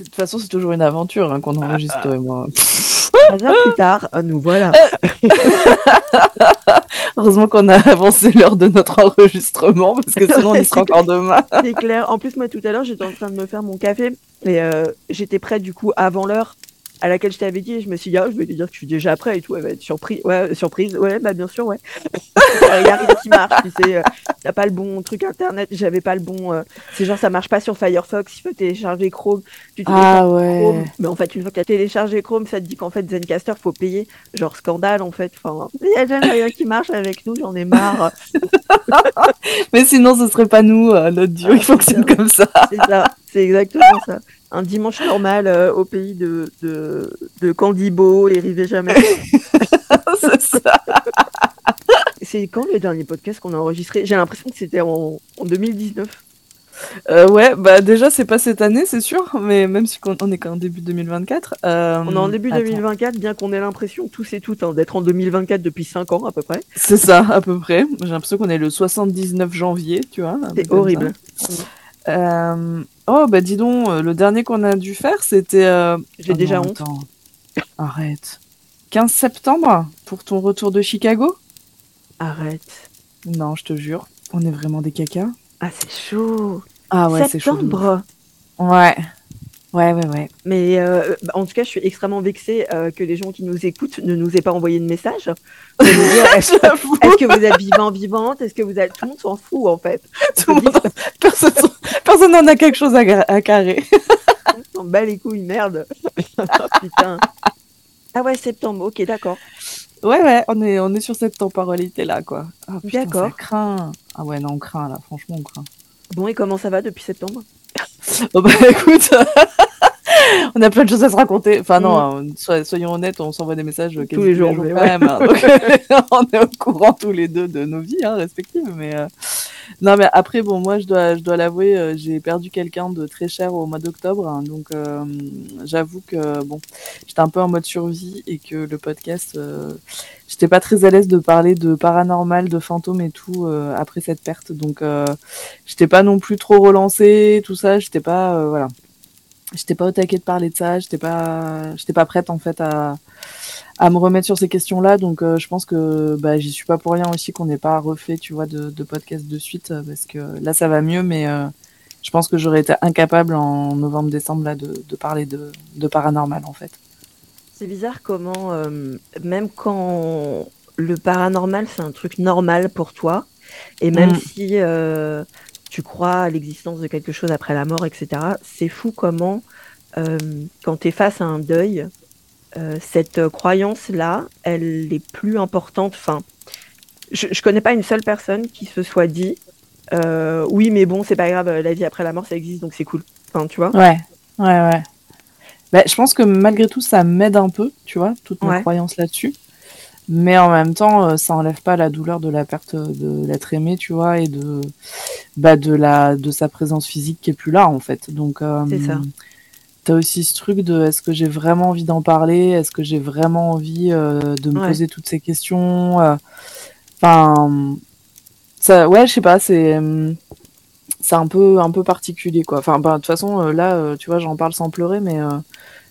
De toute façon, c'est toujours une aventure hein, qu'on enregistre, toi et moi. Plus tard, euh, nous voilà. Heureusement qu'on a avancé l'heure de notre enregistrement, parce que sinon on y sera encore demain. C'est clair. En plus, moi, tout à l'heure, j'étais en train de me faire mon café et euh, j'étais prête du coup avant l'heure à laquelle je t'avais dit. Je me suis dit, ah, je vais lui dire que je suis déjà prêt et tout. Elle va être surprise. Ouais, surprise. Ouais, bah bien sûr, ouais. Il y a rien qui marche. Tu sais, euh, t'as pas le bon truc internet. J'avais pas le bon. euh, c'est genre, ça marche pas sur Firefox. Il faut télécharger Chrome. Tu Ah ouais. Chrome. Mais en fait, une fois que tu as téléchargé Chrome, ça te dit qu'en fait, Zencaster, faut payer. Genre scandale, en fait. Enfin, il y a jamais rien qui marche avec nous, j'en ai marre. Mais sinon, ce serait pas nous, euh, notre duo, Ah, il fonctionne comme ça. C'est ça, c'est exactement ça. Un dimanche normal euh, au pays de, de, de Candibo et Rivet Jamais. c'est ça. C'est quand le dernier podcast qu'on a enregistré? J'ai l'impression que c'était en, en 2019. Euh, ouais, bah déjà, c'est pas cette année, c'est sûr, mais même si on on est qu'en début 2024. euh, On est en début attends. 2024, bien qu'on ait l'impression, tous et toutes, hein, d'être en 2024 depuis 5 ans à peu près. C'est ça, à peu près. J'ai l'impression qu'on est le 79 janvier, tu vois. C'est horrible. ça. Euh, Oh, bah dis donc, euh, le dernier qu'on a dû faire, c'était. euh, J'ai oh déjà non, honte. attends. Arrête. 15 septembre pour ton retour de Chicago? Arrête. Non, je te jure, on est vraiment des cacas. Ah, c'est chaud. Ah ouais, c'est chaud. de ouf. Septembre. Ouais. Ouais, ouais, ouais. Mais euh, en tout cas, je suis extrêmement vexée euh, que les gens qui nous écoutent ne nous aient pas envoyé de message. Est-ce que vous êtes vivant, vivante? Est-ce que vous êtes... Tout le monde s'en fout, en fait? tout le monde- personne n'en a quelque chose à, à carrer. On s'en bat les couilles, merde. Putain. Ah ouais, septembre, ok, d'accord. Ouais, ouais, on est, on est sur cette temporalité là, quoi. Putain, D'accord. Craint. Ah ouais, non, on craint là, franchement, on craint. Bon, et comment ça va depuis septembre? Oh bah écoute, on a plein de choses à se raconter. Enfin non, euh, soy- soyons honnêtes, on s'envoie des messages quasi les jours, quand mais même. hein. Donc, on est au courant tous les deux de nos vies hein, respectives. Mais euh, non, mais après bon, moi je dois, je dois l'avouer, euh, j'ai perdu quelqu'un de très cher au mois d'octobre, hein. donc euh, j'avoue que bon, j'étais un peu en mode survie et que le podcast, j'étais pas très à l'aise de parler de paranormal, de fantômes et tout après cette perte. Donc j'étais pas non plus trop relancée, tout ça. J'étais pas, voilà, j'étais pas au taquet de parler de ça. J'étais pas, j'étais pas prête en fait à à me remettre sur ces questions-là. Donc euh, je pense que bah j'y suis pas pour rien aussi qu'on n'ait pas refait, tu vois, de, de podcast de suite euh, parce que là ça va mieux, mais euh, je pense que j'aurais été incapable en novembre-décembre là de, de parler de, de paranormal en fait. C'est bizarre comment, euh, même quand le paranormal, c'est un truc normal pour toi, et même Mm. si euh, tu crois à l'existence de quelque chose après la mort, etc., c'est fou comment, euh, quand tu es face à un deuil, euh, cette croyance-là, elle est plus importante. Enfin, je, je connais pas une seule personne qui se soit dit, euh, oui, mais bon, c'est pas grave, la vie après la mort, ça existe, donc c'est cool. Enfin, tu vois Ouais, ouais, ouais. Bah, je pense que malgré tout, ça m'aide un peu, tu vois, toute ma Ouais. croyance là-dessus. Mais en même temps, euh, ça enlève pas la douleur de la perte de l'être aimé, tu vois, et de, bah, de la, de sa présence physique qui est plus là, en fait. Donc, euh, C'est ça. T'as aussi ce truc de est-ce que j'ai vraiment envie d'en parler? Est-ce que j'ai vraiment envie euh, de me Ouais. poser toutes ces questions euh, Enfin, ça, ouais, je sais pas, c'est c'est un peu un peu particulier quoi. Enfin, bah, de toute façon, euh, là, euh, tu vois, j'en parle sans pleurer, mais euh,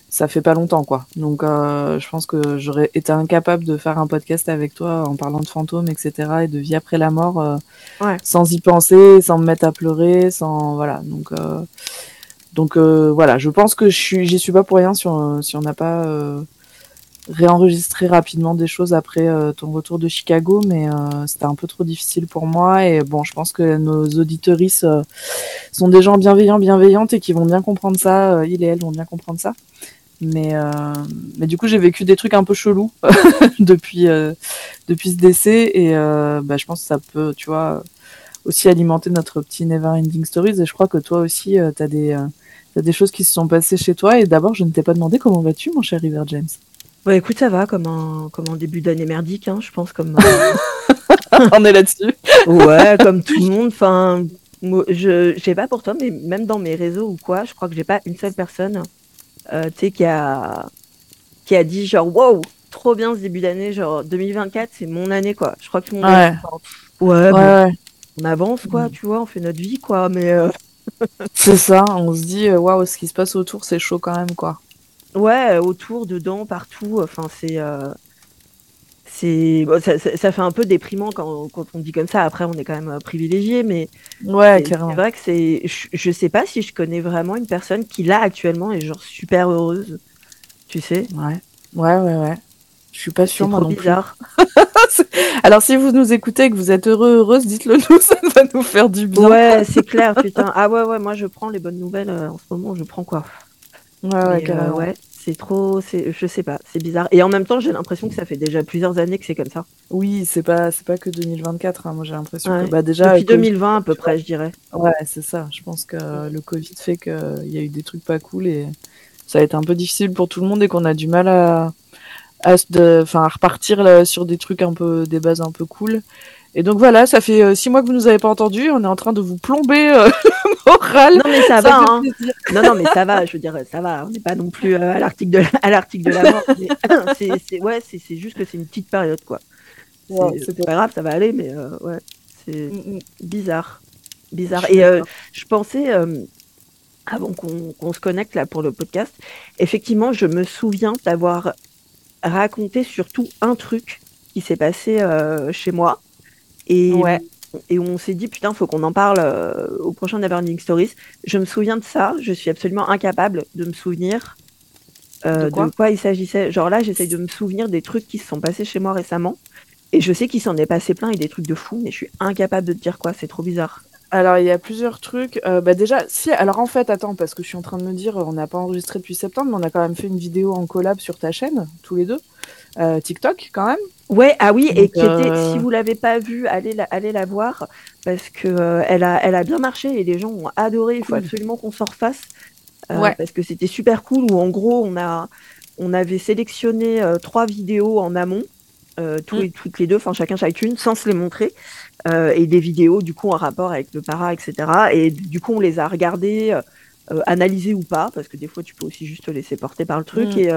ça fait pas longtemps quoi. Donc, euh, je pense que j'aurais été incapable de faire un podcast avec toi en parlant de fantômes, etc. et de vie après la mort, euh, Ouais. sans y penser, sans me mettre à pleurer, sans voilà. Donc euh, donc euh, voilà, je pense que je suis, j'y suis pas pour rien si on si on n'a pas euh, réenregistré rapidement des choses après euh, ton retour de Chicago, mais euh, c'était un peu trop difficile pour moi. Et bon, je pense que nos auditorices sont des gens bienveillants, bienveillantes et qui vont bien comprendre ça. euh, il et elle vont bien comprendre ça. Mais euh, mais du coup, j'ai vécu des trucs un peu chelous depuis euh, depuis ce décès et euh, bah, je pense que ça peut, tu vois aussi alimenter notre petit Never Ending Stories. Et je crois que toi aussi, tu as des, t'as des choses qui se sont passées chez toi. Et d'abord, je ne t'ai pas demandé comment vas-tu, mon cher River James. Ouais, écoute, ça va comme un, comme un début d'année merdique, hein, je pense, comme, On est là-dessus. ouais, comme tout le monde. Enfin, je, je sais pas pour toi, mais même dans mes réseaux ou quoi, je crois que j'ai pas une seule personne, euh, qui a, qui a dit genre, wow, trop bien ce début d'année, genre 2024, c'est mon année, quoi. Je crois que tout le monde a Ouais. dit, genre, ouais, Ouais, bon, ouais. on avance, quoi, Mm. tu vois, on fait notre vie, quoi, mais euh, c'est ça, on se dit, waouh, ce qui se passe autour, c'est chaud quand même, quoi. Ouais, autour, dedans, partout, enfin, c'est. C'est bon, ça, ça, fait un peu déprimant quand, quand, on dit comme ça. Après, on est quand même privilégié, mais ouais, c'est vrai que c'est. Je, je, sais pas si je connais vraiment une personne qui là actuellement est genre super heureuse, tu sais? Ouais, ouais, ouais, ouais. Je suis pas sûre, moi non bizarre. Alors, si vous nous écoutez et que vous êtes heureux, heureuse, dites-le nous, ça va nous faire du bien. Ouais, c'est clair, putain. Ah ouais, ouais, moi je prends les bonnes nouvelles euh, en ce moment, je prends quoi? Ouais, ouais, euh, ouais c'est trop, c'est, je sais pas, c'est bizarre. Et en même temps, j'ai l'impression que ça fait déjà plusieurs années que c'est comme ça. Oui, c'est pas, c'est pas que 2024. Hein. Moi, j'ai l'impression que bah, déjà depuis 2020 à peu près, je dirais. Ouais, c'est ça. Je pense que le Covid fait qu'il y a eu des trucs pas cool et ça a été un peu difficile pour tout le monde et qu'on a du mal à à, de, à repartir sur des trucs un peu, des bases un peu cool. Et donc voilà, ça fait euh, six mois que vous nous avez pas entendu. On est en train de vous plomber euh, le moral. Non mais ça, va. Hein. Non non mais ça va. Je veux dire, ça va. On n'est pas non plus euh, à l'article de à l'article de la mort. c'est ouais, c'est juste que c'est une petite période quoi. c'est pas grave, ça va aller, mais ouais, c'est mm, mm. bizarre, bizarre. Et je pensais avant qu'on se connecte là pour le podcast, effectivement, je me souviens d'avoir raconter surtout un truc qui s'est passé euh, chez moi. Et, et on s'est dit, putain, faut qu'on en parle euh, au prochain Neverending Stories. Je me souviens de ça, je suis absolument incapable de me souvenir euh, de, quoi il s'agissait. Genre là, j'essaye de me souvenir des trucs qui se sont passés chez moi récemment. Et je sais qu'il s'en est passé plein et des trucs de fou, mais je suis incapable de te dire quoi, c'est trop bizarre. Alors, il y a plusieurs trucs. Euh, bah déjà, si, alors en fait, attends, parce que je suis en train de me dire, on n'a pas enregistré depuis septembre, mais on a quand même fait une vidéo en collab sur ta chaîne, tous les deux. Euh, TikTok, quand même. Ouais, ah oui, et qui était, euh, si vous l'avez pas vue, allez la, allez la voir, parce que elle, a, elle a bien marché et les gens ont adoré. Il faut absolument qu'on s'en refasse. Ouais. Parce que c'était super cool, où en gros, on, a, on avait sélectionné trois vidéos en amont. tous mm. toutes les deux, enfin chacun chacune, sans se les montrer. Euh, et des vidéos du coup en rapport avec le para, etc. Et du coup, on les a regardées, euh, euh, analysées ou pas, parce que des fois, tu peux aussi juste te laisser porter par le truc. Mm. Et,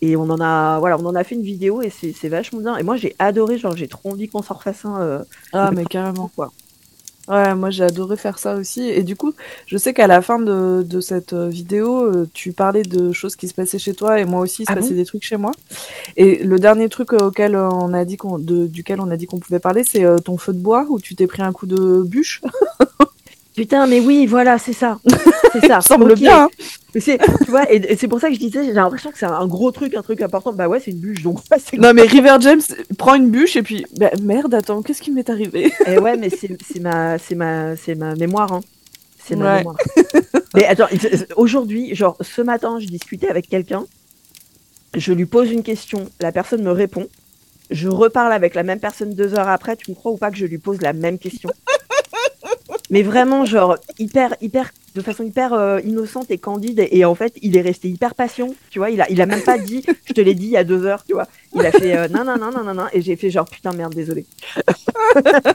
et on en a, voilà, on en a fait une vidéo et c'est vachement bien. Et moi, j'ai adoré, genre, j'ai trop envie qu'on s'en refasse un. ah, mais carrément. Quoi. Ouais, moi j'ai adoré faire ça aussi. Et du coup, je sais qu'à la fin de, de cette euh, vidéo, euh, tu parlais de choses qui se passaient chez toi et moi aussi, il se ah passait des trucs chez moi. Et le dernier truc euh, auquel on a dit qu'on, de, duquel on a dit qu'on pouvait parler, c'est ton feu de bois où tu t'es pris un coup de bûche. Putain, mais oui, voilà, c'est ça. C'est ça. semble bien. Hein. C'est, tu vois, et, c'est pour ça que je disais, j'ai l'impression que c'est un gros truc, un truc important. Bah ouais, c'est une bûche, donc. non, mais River James prend une bûche et puis, bah, merde, attends, qu'est-ce qui m'est arrivé? Et ouais, mais c'est, ma, c'est ma, c'est ma mémoire. Hein. C'est ma mémoire. mais attends, aujourd'hui, genre, ce matin, je discutais avec quelqu'un. Je lui pose une question, la personne me répond. Je reparle avec la même personne deux heures après. Tu me crois ou pas que je lui pose la même question? Mais vraiment genre hyper hyper de façon hyper euh, innocente et candide. Et, en fait il est resté hyper patient tu vois. Il a il a même pas dit je te l'ai dit il y a deux heures tu vois. Il a fait euh, non non non non non non. Et j'ai fait genre putain merde désolé.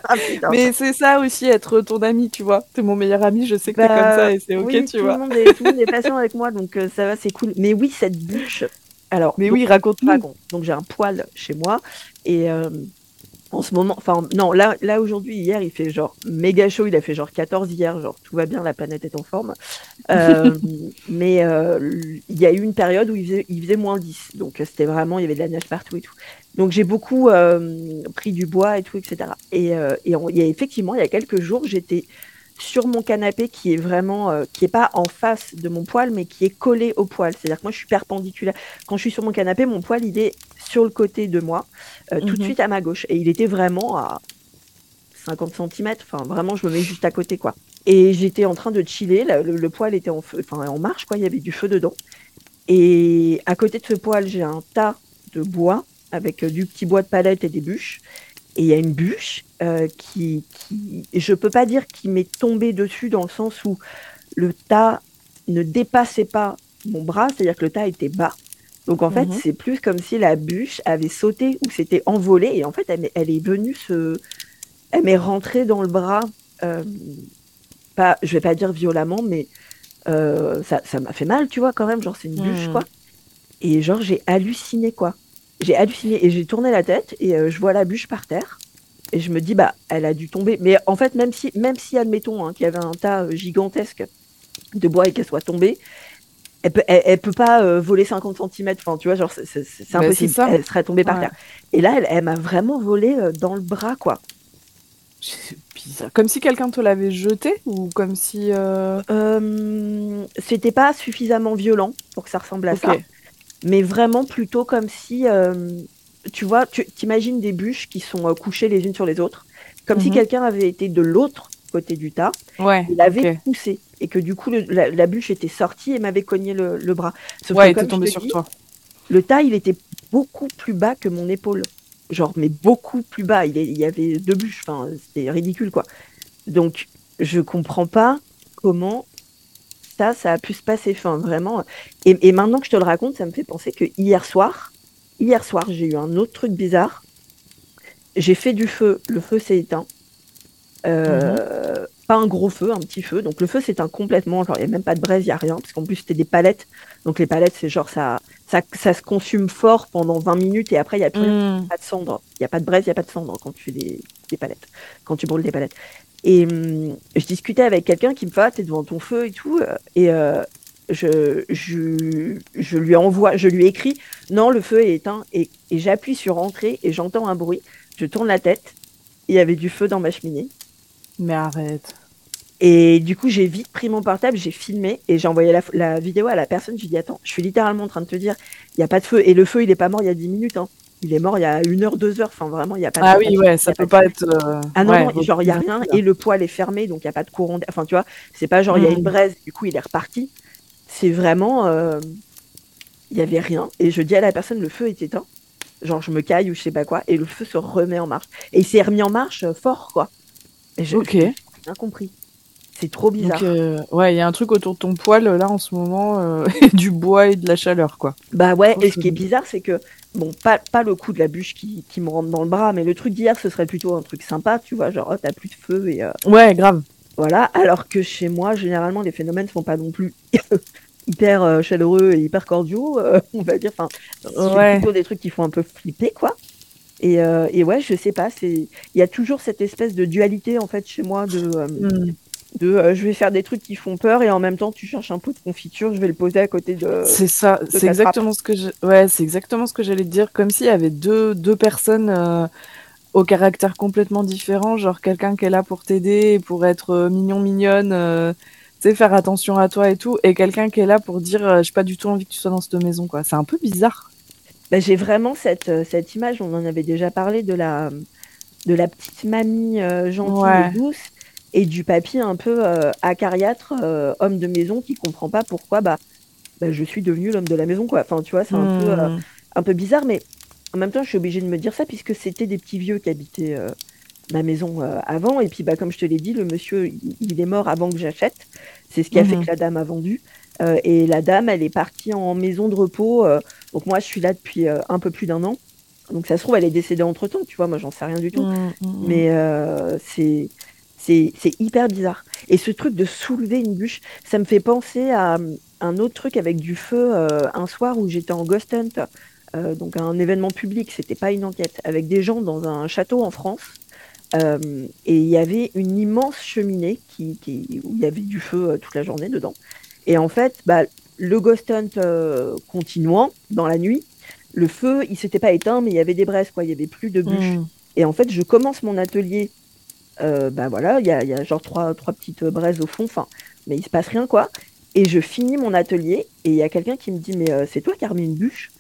Ah, mais c'est ça aussi être ton ami tu vois. T'es mon meilleur ami je sais que t'es comme bah, ça et c'est ok tu vois le monde est, tout le monde est patient avec moi donc euh, ça va c'est cool. Mais oui cette bûche. Alors mais oui raconte-moi donc j'ai un poil chez moi et en ce moment, enfin non, là, là aujourd'hui, hier, il fait genre méga chaud, il a fait genre 14 hier, genre tout va bien, la planète est en forme. Euh, mais euh, il y a eu une période où il faisait, il faisait moins 10, donc c'était vraiment, il y avait de la neige partout et tout. Donc j'ai beaucoup euh, pris du bois et tout, etc. Et, et il y a effectivement, il y a quelques jours, j'étais sur mon canapé qui est vraiment, qui est pas en face de mon poil, mais qui est collé au poil. C'est-à-dire que moi, je suis perpendiculaire. Quand je suis sur mon canapé, mon poil, il est sur le côté de moi, euh, tout de mhm. suite à ma gauche. Et il était vraiment à 50 cm. Enfin, vraiment, je me mets juste à côté, quoi. Et j'étais en train de chiller. Le, poêle était en, feu, enfin, en marche, quoi. Il y avait du feu dedans. Et à côté de ce poêle, j'ai un tas de bois avec euh, du petit bois de palette et des bûches. Et il y a une bûche euh, qui, qui, je peux pas dire qu'il m'est tombé dessus dans le sens où le tas ne dépassait pas mon bras, c'est-à-dire que le tas était bas. Donc en fait, mhm. c'est plus comme si la bûche avait sauté ou s'était envolée et en fait, elle, elle, est venue se, elle m'est rentrée dans le bras. Euh, pas, je vais pas dire violemment, mais euh, ça, ça m'a fait mal, tu vois, quand même. Genre, c'est une bûche, mhm. quoi. Et genre, j'ai halluciné, quoi. J'ai halluciné et j'ai tourné la tête et euh, je vois la bûche par terre. Et je me dis, bah, elle a dû tomber. Mais en fait, même si, même si admettons hein, qu'il y avait un tas euh, gigantesque de bois et qu'elle soit tombée, elle peut, elle, peut pas euh, voler 50 cm. Enfin, tu vois, genre, c'est bah, impossible. Elle serait tombée par terre. Et là, elle, elle m'a vraiment volé euh, dans le bras, quoi. Comme si quelqu'un te l'avait jeté ou comme si. C'était pas suffisamment violent pour que ça ressemble à ça. Mais vraiment plutôt comme si tu vois, tu imagines des bûches qui sont euh, couchées les unes sur les autres, comme si mhm. quelqu'un avait été de l'autre côté du tas, ouais, il avait poussé, et que du coup, la, bûche était sortie et m'avait cogné le, bras. Sauf ouais, était tombé sur toi. Le tas, il était beaucoup plus bas que mon épaule. Genre, mais beaucoup plus bas. Il, y avait deux bûches, enfin, c'était ridicule, quoi. Donc, je comprends pas comment ça, ça a pu se passer. Enfin, vraiment. Et, et maintenant que je te le raconte, ça me fait penser que hier soir, hier soir, j'ai eu un autre truc bizarre. J'ai fait du feu, le feu s'est éteint. Euh, mhm. Pas un gros feu, un petit feu. Donc le feu s'éteint complètement. Genre, il n'y a même pas de braise, il n'y a rien. Parce qu'en plus, c'était des palettes. Donc les palettes, c'est genre ça, ça, ça, se consume fort pendant 20 minutes et après, il n'y a plus mhm. pas de cendre. Il n'y a pas de braise, il n'y a pas de cendre quand tu fais des, des, palettes. Quand tu brûles des palettes. Et hum, je discutais avec quelqu'un qui me fait, ah, t'es devant ton feu et tout. Et euh, je, je, je, lui envoie, je lui écris, non, le feu est éteint, et, et j'appuie sur entrée et j'entends un bruit. Je tourne la tête, il y avait du feu dans ma cheminée. Mais arrête. Et du coup, j'ai vite pris mon portable, j'ai filmé et j'ai envoyé la, la, vidéo à la personne. Je lui ai dit, attends, je suis littéralement en train de te dire, il n'y a pas de feu. Et le feu, il n'est pas mort il y a 10 minutes. Hein. Il est mort il y a une heure, deux heures. Enfin, vraiment, il n'y a pas de Ah oui, ouais, ça peut pas être. Euh, ah non, genre, il n'y a rien. Et le poêle est fermé, donc il n'y a pas de courant. Enfin, tu vois, c'est pas genre, il y a hmm. une braise, du coup, il est reparti c'est vraiment. Euh, il y avait rien. Et je dis à la personne, le feu est éteint. Genre, je me caille ou je sais pas quoi. Et le feu se remet en marche. Et il s'est remis en marche euh, fort, quoi. Et je, ok. J'ai bien compris. C'est trop bizarre. Euh, ouais, il y a un truc autour de ton poil, là, en ce moment, du bois et de la chaleur, quoi. Bah ouais, et ce qui est bizarre, c'est que, bon, pas, pas le coup de la bûche qui, qui me rentre dans le bras, mais le truc d'hier, ce serait plutôt un truc sympa, tu vois, genre, oh, t'as plus de feu et... Ouais, grave. Voilà, alors que chez moi, généralement, les phénomènes sont pas non plus hyper euh, chaleureux et hyper cordiaux, euh, on va dire. Enfin, ouais. plutôt des trucs qui font un peu flipper, quoi. Et, euh, et ouais, je sais pas, c'est il y a toujours cette espèce de dualité en fait chez moi de hmm. de je vais faire des trucs qui font peur et en même temps tu cherches un pot de confiture, je vais le poser à côté de. C'est ça, c'est exactement ce que je... ouais, c'est exactement ce que j'allais te dire, comme s'il y avait deux deux personnes au caractère complètement différent, genre quelqu'un qui est là pour t'aider, pour être mignon mignonne sais, faire attention à toi et tout, et quelqu'un qui est là pour dire, euh, j'ai pas du tout envie que tu sois dans cette maison, quoi. C'est un peu bizarre. Bah, j'ai vraiment cette, euh, cette image, on en avait déjà parlé, de la, de la petite mamie euh, gentille et douce, et du papy un peu acariâtre, homme de maison, qui comprend pas pourquoi bah, bah je suis devenu l'homme de la maison, quoi. Enfin, tu vois, c'est un, peu, hmm. un peu bizarre, mais en même temps, je suis obligée de me dire ça, puisque c'était des petits vieux qui habitaient ma maison euh, avant. Et puis, bah, comme je te l'ai dit, le monsieur, il, est mort avant que j'achète. C'est ce qui a fait mhm. que la dame a vendu. Euh, et la dame, elle est partie en maison de repos. Euh, donc moi, je suis là depuis un peu plus d'un an. Donc ça se trouve, elle est décédée entre temps. Tu vois, moi, j'en sais rien du tout. Mhm, mhm. Mais c'est c'est hyper bizarre. Et ce truc de soulever une bûche, ça me fait penser à un autre truc avec du feu un soir où j'étais en ghost hunt. donc un événement public, c'était pas une enquête, avec des gens dans un château en France. Euh, et il y avait une immense cheminée qui, où il y avait du feu euh, toute la journée dedans. Et en fait, bah, le ghost hunt euh, continuant dans la nuit, le feu, il s'était pas éteint, mais il y avait des braises, quoi. Il y avait plus de bûches. Hmm. Et en fait, je commence mon atelier. bah voilà, il y a, y a, genre trois, trois petites braises au fond, enfin, mais il se passe rien, quoi. Et je finis mon atelier et il y a quelqu'un qui me dit mais c'est toi qui as remis une bûche?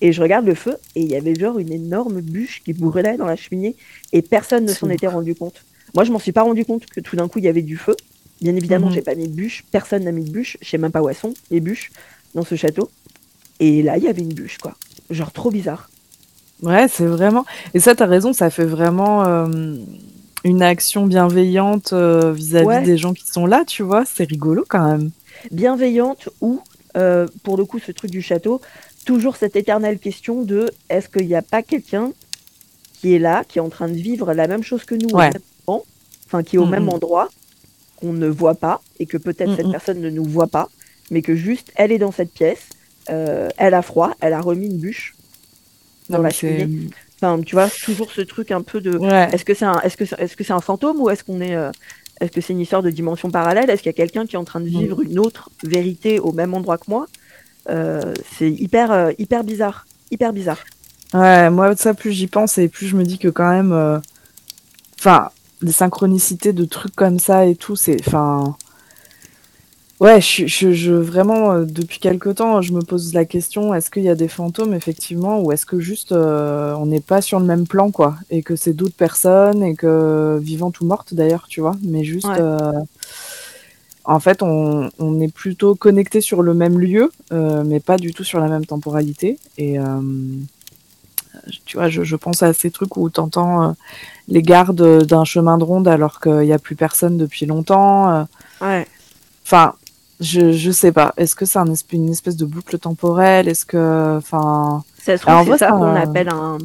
Et je regarde le feu et il y avait genre une énorme bûche qui brûlait dans la cheminée et personne ne s'en était rendu compte. Moi, je m'en suis pas rendu compte que tout d'un coup il y avait du feu. Bien évidemment, mhm. j'ai pas mis de bûche, personne n'a mis de bûche, je sais même pas où elles sont les bûches dans ce château. Et là, il y avait une bûche quoi. Genre trop bizarre. Ouais, c'est vraiment. Et ça, tu as raison, ça fait vraiment euh, une action bienveillante euh, vis-à-vis des gens qui sont là, tu vois. C'est rigolo quand même. Bienveillante ou, euh, pour le coup, ce truc du château, toujours cette éternelle question de est-ce qu'il n'y a pas quelqu'un qui est là, qui est en train de vivre la même chose que nous, enfin qui est au même endroit, qu'on ne voit pas, et que peut-être cette personne ne nous voit pas, mais que juste elle est dans cette pièce, euh, elle a froid, elle a remis une bûche dans la cheminée. Enfin, tu vois, toujours ce truc un peu de. Ouais. Est-ce que c'est un, est-ce que c'est- est-ce que c'est un fantôme ou est-ce qu'on est, euh, est-ce que c'est une histoire de dimension parallèle Est-ce qu'il y a quelqu'un qui est en train de Mm. vivre une autre vérité au même endroit que moi? C'est hyper, euh, hyper bizarre, hyper bizarre. Ouais, moi, ça, plus j'y pense et plus je me dis que quand même. euh, Enfin, les synchronicités de trucs comme ça et tout, c'est. Enfin. Ouais, je, je, je vraiment, euh, depuis quelque temps, je me pose la question est-ce qu'il y a des fantômes, effectivement, ou est-ce que juste euh, on n'est pas sur le même plan, quoi Et que c'est d'autres personnes, et que. vivantes ou mortes d'ailleurs, tu vois, mais juste. Ouais. euh, en fait, on, on est plutôt connecté sur le même lieu, euh, mais pas du tout sur la même temporalité. Et. euh, tu vois, je, je pense à ces trucs où t'entends euh, les gardes d'un chemin de ronde alors qu'il n'y a plus personne depuis longtemps. euh. Ouais. Enfin, je, je sais pas. Est-ce que c'est un une espèce de boucle temporelle? Est-ce que, enfin, Ça se Alors, en trouve, c'est ça- qu'on appelle un.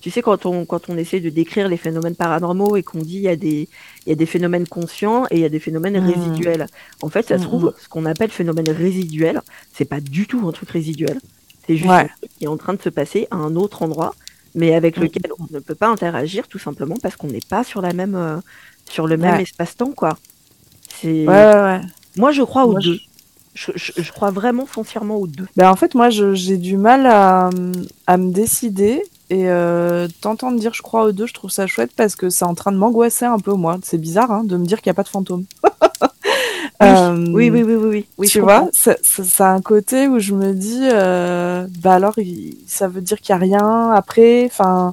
Tu sais, quand on, quand on essaie de décrire les phénomènes paranormaux et qu'on dit il y, a des, il y a des phénomènes conscients et il y a des phénomènes Mm. résiduels. En fait, ça se Mm, trouve, ce qu'on appelle phénomène résiduel, c'est pas du tout un truc résiduel. C'est juste Ouais. un truc qui est en train de se passer à un autre endroit, mais avec lequel on ne peut pas interagir tout simplement parce qu'on n'est pas sur, la même, euh, sur le même espace-temps, quoi. C'est... ouais, ouais, ouais. Moi, je crois aux Moi, deux. Je, je- je crois vraiment foncièrement aux deux. Ben, en fait, moi, j'ai du mal à, à me décider. Et euh, t'entendre dire je crois aux deux, je trouve ça chouette parce que c'est en train de m'angoisser un peu, moi. C'est bizarre hein, de me dire qu'il n'y a pas de fantôme. Euh, Oui, oui, oui, oui, oui. tu vois, a un côté où je me dis, euh, bah alors, ça veut dire qu'il n'y a rien après? Enfin,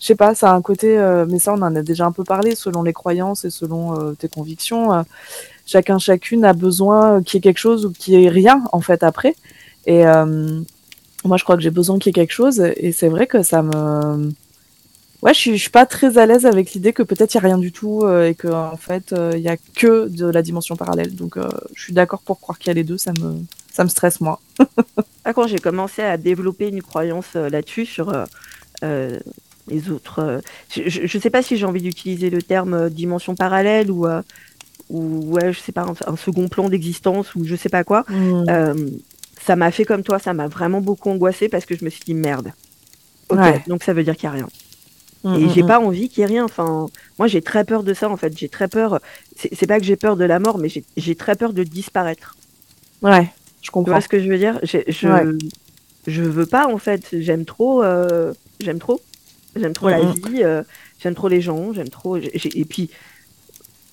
je sais pas, ça a un côté, euh, mais ça, on en a déjà un peu parlé, selon les croyances et selon tes convictions. Chacun, chacune a besoin qu'il y ait quelque chose ou qu'il y ait rien, en fait, après. Et euh, moi, je crois que j'ai besoin qu'il y ait quelque chose. Et c'est vrai que ça me. Ouais, je suis, suis pas très à l'aise avec l'idée que peut-être il y a rien du tout euh, et que en fait euh, il y a que de la dimension parallèle. Donc je suis d'accord pour croire qu'il y a les deux, ça me ça me stresse moi. Ah, quand j'ai commencé à développer une croyance là-dessus sur les autres, je, ne sais pas si j'ai envie d'utiliser le terme dimension parallèle ou ou ouais, je sais pas un, un second plan d'existence ou je sais pas quoi. Euh, ça m'a fait comme toi, ça m'a vraiment beaucoup angoissé parce que je me suis dit merde. Ok, Ouais. donc ça veut dire qu'il y a rien. Mm, Et mm, j'ai mm. pas envie qu'il y ait rien. Enfin, moi j'ai très peur de ça en fait. J'ai très peur. C'est pas que j'ai peur de la mort, mais j'ai- très peur de disparaître. Ouais, je Tu comprends. vois ce que je veux dire? Je, Ouais. je veux pas en fait. J'aime trop. euh, j'aime trop. J'aime trop la vie. euh, j'aime trop les gens. J'aime trop. et puis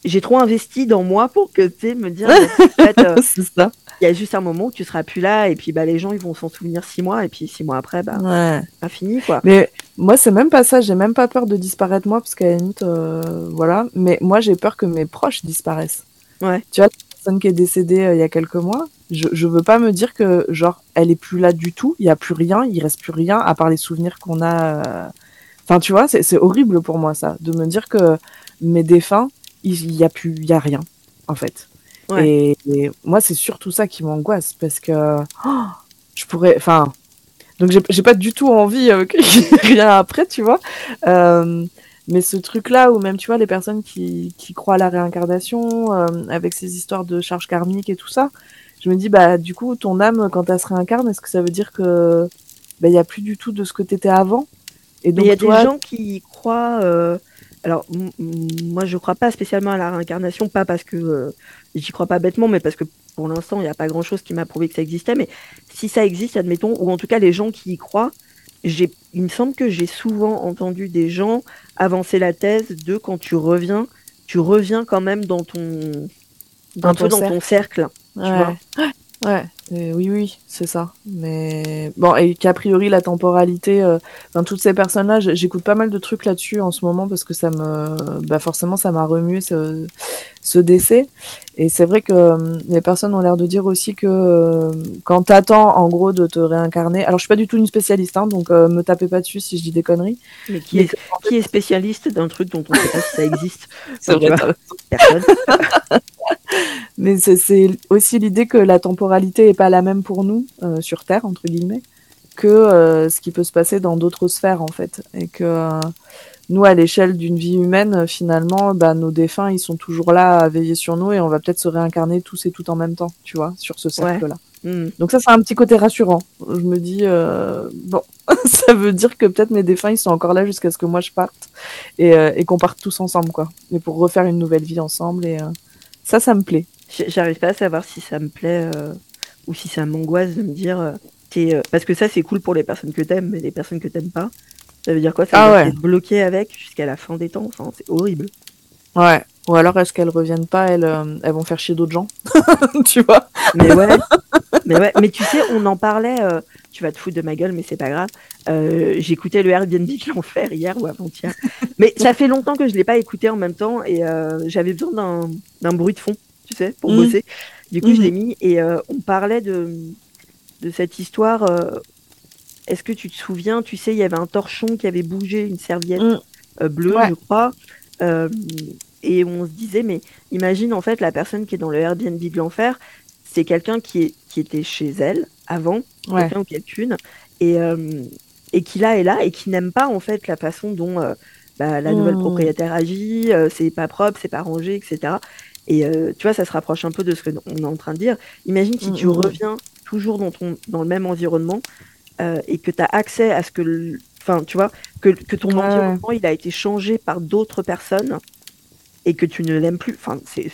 j'ai trop investi dans moi pour que tu sais me dire. en fait, euh, ça. il y a juste un moment où tu seras plus là et puis bah les gens ils vont s'en souvenir six mois et puis six mois après bah Ouais. pas fini quoi. Mais moi c'est même pas ça. J'ai même pas peur de disparaître moi parce qu'à la limite, euh, voilà. Mais moi j'ai peur que mes proches disparaissent. Ouais. Tu vois, la personne qui est décédée euh, il y a quelques mois, je, je veux pas me dire que genre elle est plus là du tout. Il y a plus rien. Il reste plus rien à part les souvenirs qu'on a. Enfin tu vois, c'est horrible pour moi ça de me dire que mes défunts, il il y a plus, il y a rien en fait. Ouais. Et, et moi c'est surtout ça qui m'angoisse parce que oh, je pourrais, enfin. Donc j'ai pas du tout envie euh, qu'il y ait rien après, tu vois. Euh, mais ce truc-là, où même, tu vois, les personnes qui, qui croient à la réincarnation, euh, avec ces histoires de charges karmiques et tout ça, je me dis, bah, du coup, ton âme, quand elle se réincarne, est-ce que ça veut dire que bah, il y a plus du tout de ce que t'étais avant? Et Mais donc, il y a toi, des gens qui croient. Alors, moi, je crois pas spécialement à la réincarnation, pas parce que euh, j'y crois pas bêtement, mais parce que pour l'instant, il n'y a pas grand-chose qui m'a prouvé que ça existait. Mais si ça existe, admettons, ou en tout cas les gens qui y croient, j'ai, il me semble que j'ai souvent entendu des gens avancer la thèse de quand tu reviens, tu reviens quand même dans ton, Dans un peu ton dans ton cercle. Ouais. vois. Ouais, euh, oui, oui, c'est ça. Mais bon, et qu'a priori, la temporalité, euh, enfin, toutes ces personnes-là, j'écoute pas mal de trucs là-dessus en ce moment parce que ça me, bah, forcément, ça m'a remué ce, ce décès. Et c'est vrai que euh, les personnes ont l'air de dire aussi que euh, quand t'attends, en gros, de te réincarner, alors je suis pas du tout une spécialiste, hein, donc euh, me tapez pas dessus si je dis des conneries. Mais qui, Mais est, qui est spécialiste d'un truc dont on sait pas si ça existe? Vrai, Personne. Mais c'est- aussi l'idée que la temporalité est pas la même pour nous euh, sur Terre entre guillemets que euh, ce qui peut se passer dans d'autres sphères en fait, et que euh, nous, à l'échelle d'une vie humaine, finalement, bah, nos défunts, ils sont toujours là à veiller sur nous et on va peut-être se réincarner tous et tout en même temps, tu vois, sur ce cercle-là. Hmm. Donc ça, c'est un petit côté rassurant. Je me dis, bon, ça veut dire que peut-être mes défunts, ils sont encore là jusqu'à ce que moi je parte et, et qu'on parte tous ensemble, quoi. Et pour refaire une nouvelle vie ensemble. Et ça, ça me plaît. J'arrive pas à savoir si ça me plaît euh, ou si ça m'angoisse de me dire. euh, t'es, euh, parce que ça, c'est cool pour les personnes que t'aimes, mais les personnes que t'aimes pas, ça veut dire quoi? Ça veut Ah ouais. que t'es bloqué avec jusqu'à la fin des temps? Enfin, c'est horrible. Ouais. Ou alors, est-ce qu'elles reviennent pas elles, euh, elles vont faire chier d'autres gens? Tu vois? Mais ouais, mais ouais, mais tu sais, on en parlait. Tu vas te foutre de ma gueule, mais c'est pas grave. Euh, J'écoutais le Airbnb de l'enfer hier ou avant-hier. Mais ça fait longtemps que je l'ai pas écouté en même temps et euh, j'avais besoin d'un bruit de fond, tu sais, pour Mhm. bosser. Du coup, je Mhm. l'ai mis et euh, on parlait de de cette histoire. Est-ce que tu te souviens Tu sais, il y avait un torchon qui avait bougé une serviette euh, bleue, Ouais. je crois. Et on se disait, mais imagine en fait la personne qui est dans le Airbnb de l'enfer, c'est quelqu'un qui, est, qui était chez elle avant, Ouais. quelqu'un ou quelqu'une, et, euh, et qui là est là et qui n'aime pas en fait la façon dont euh, bah, la nouvelle Mm. propriétaire agit, euh, c'est pas propre, c'est pas rangé, etc. Et tu vois, ça se rapproche un peu de ce qu'on est en train de dire. Imagine si Mm, tu mm. reviens toujours dans, ton, dans le même environnement et que tu as accès à ce que. Enfin, tu vois, que, que ton ouais. environnement il a été changé par d'autres personnes et que tu ne l'aimes plus. Enfin, c'est.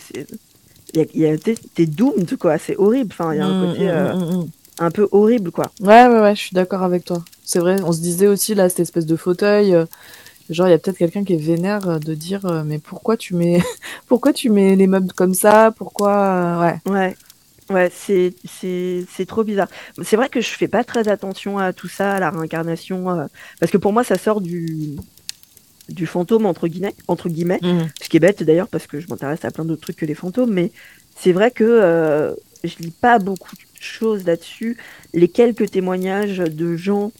Il y a- T'es doomed, quoi. C'est horrible. Enfin, il y a un Mm, côté mm, euh, mm, un peu horrible, quoi. Ouais, ouais, ouais, je suis d'accord avec toi. C'est vrai, on se disait aussi, là, cette espèce de fauteuil, euh, genre, il y a peut-être quelqu'un qui est vénère euh, de dire, euh, mais pourquoi tu mets, pourquoi tu mets les meubles comme ça? Pourquoi, ouais. Ouais. Ouais, c'est c'est c'est trop bizarre. C'est vrai que je fais pas très attention à tout ça, à la réincarnation, euh, parce que pour moi ça sort du du fantôme entre guillemets, entre guillemets, ce qui est bête d'ailleurs parce que je m'intéresse à plein d'autres trucs que les fantômes, mais c'est vrai que euh, je lis pas beaucoup de choses là-dessus. Les quelques témoignages de gens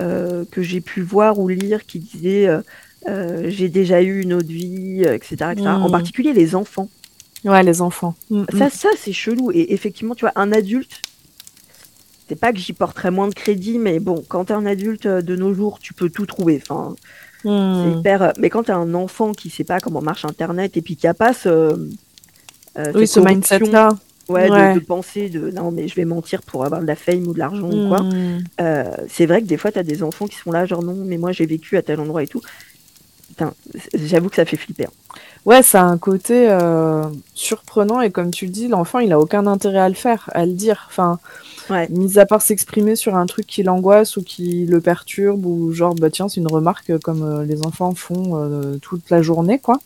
euh, que j'ai pu voir ou lire qui disaient euh, euh, j'ai déjà eu une autre vie, etc., etc. En particulier les enfants. Ouais, les enfants. Mm, mm. Ça, ça c'est chelou. Et effectivement, tu vois, un adulte, c'est pas que j'y porterais moins de crédit, mais bon, quand t'es un adulte de nos jours, tu peux tout trouver. Enfin, c'est Mm. hyper. euh, Mais quand t'es un enfant qui sait pas comment marche Internet et puis qui a pas ce. euh, Oui, ce corruption, mindset-là. Ouais, de- Ouais. De, penser de non, mais je vais mentir pour avoir de la fame ou de l'argent ou quoi. Mm. Euh, c'est vrai que des fois, t'as des enfants qui sont là, genre non, mais moi j'ai vécu à tel endroit et tout. J'avoue que ça fait flipper. hein. Ouais, ça a un côté euh, surprenant et comme tu le dis, l'enfant, il a aucun intérêt à le faire, à le dire. Enfin, Ouais. mis à part s'exprimer sur un truc qui l'angoisse ou qui le perturbe ou genre, bah tiens, c'est une remarque comme euh, les enfants font euh, toute la journée, quoi.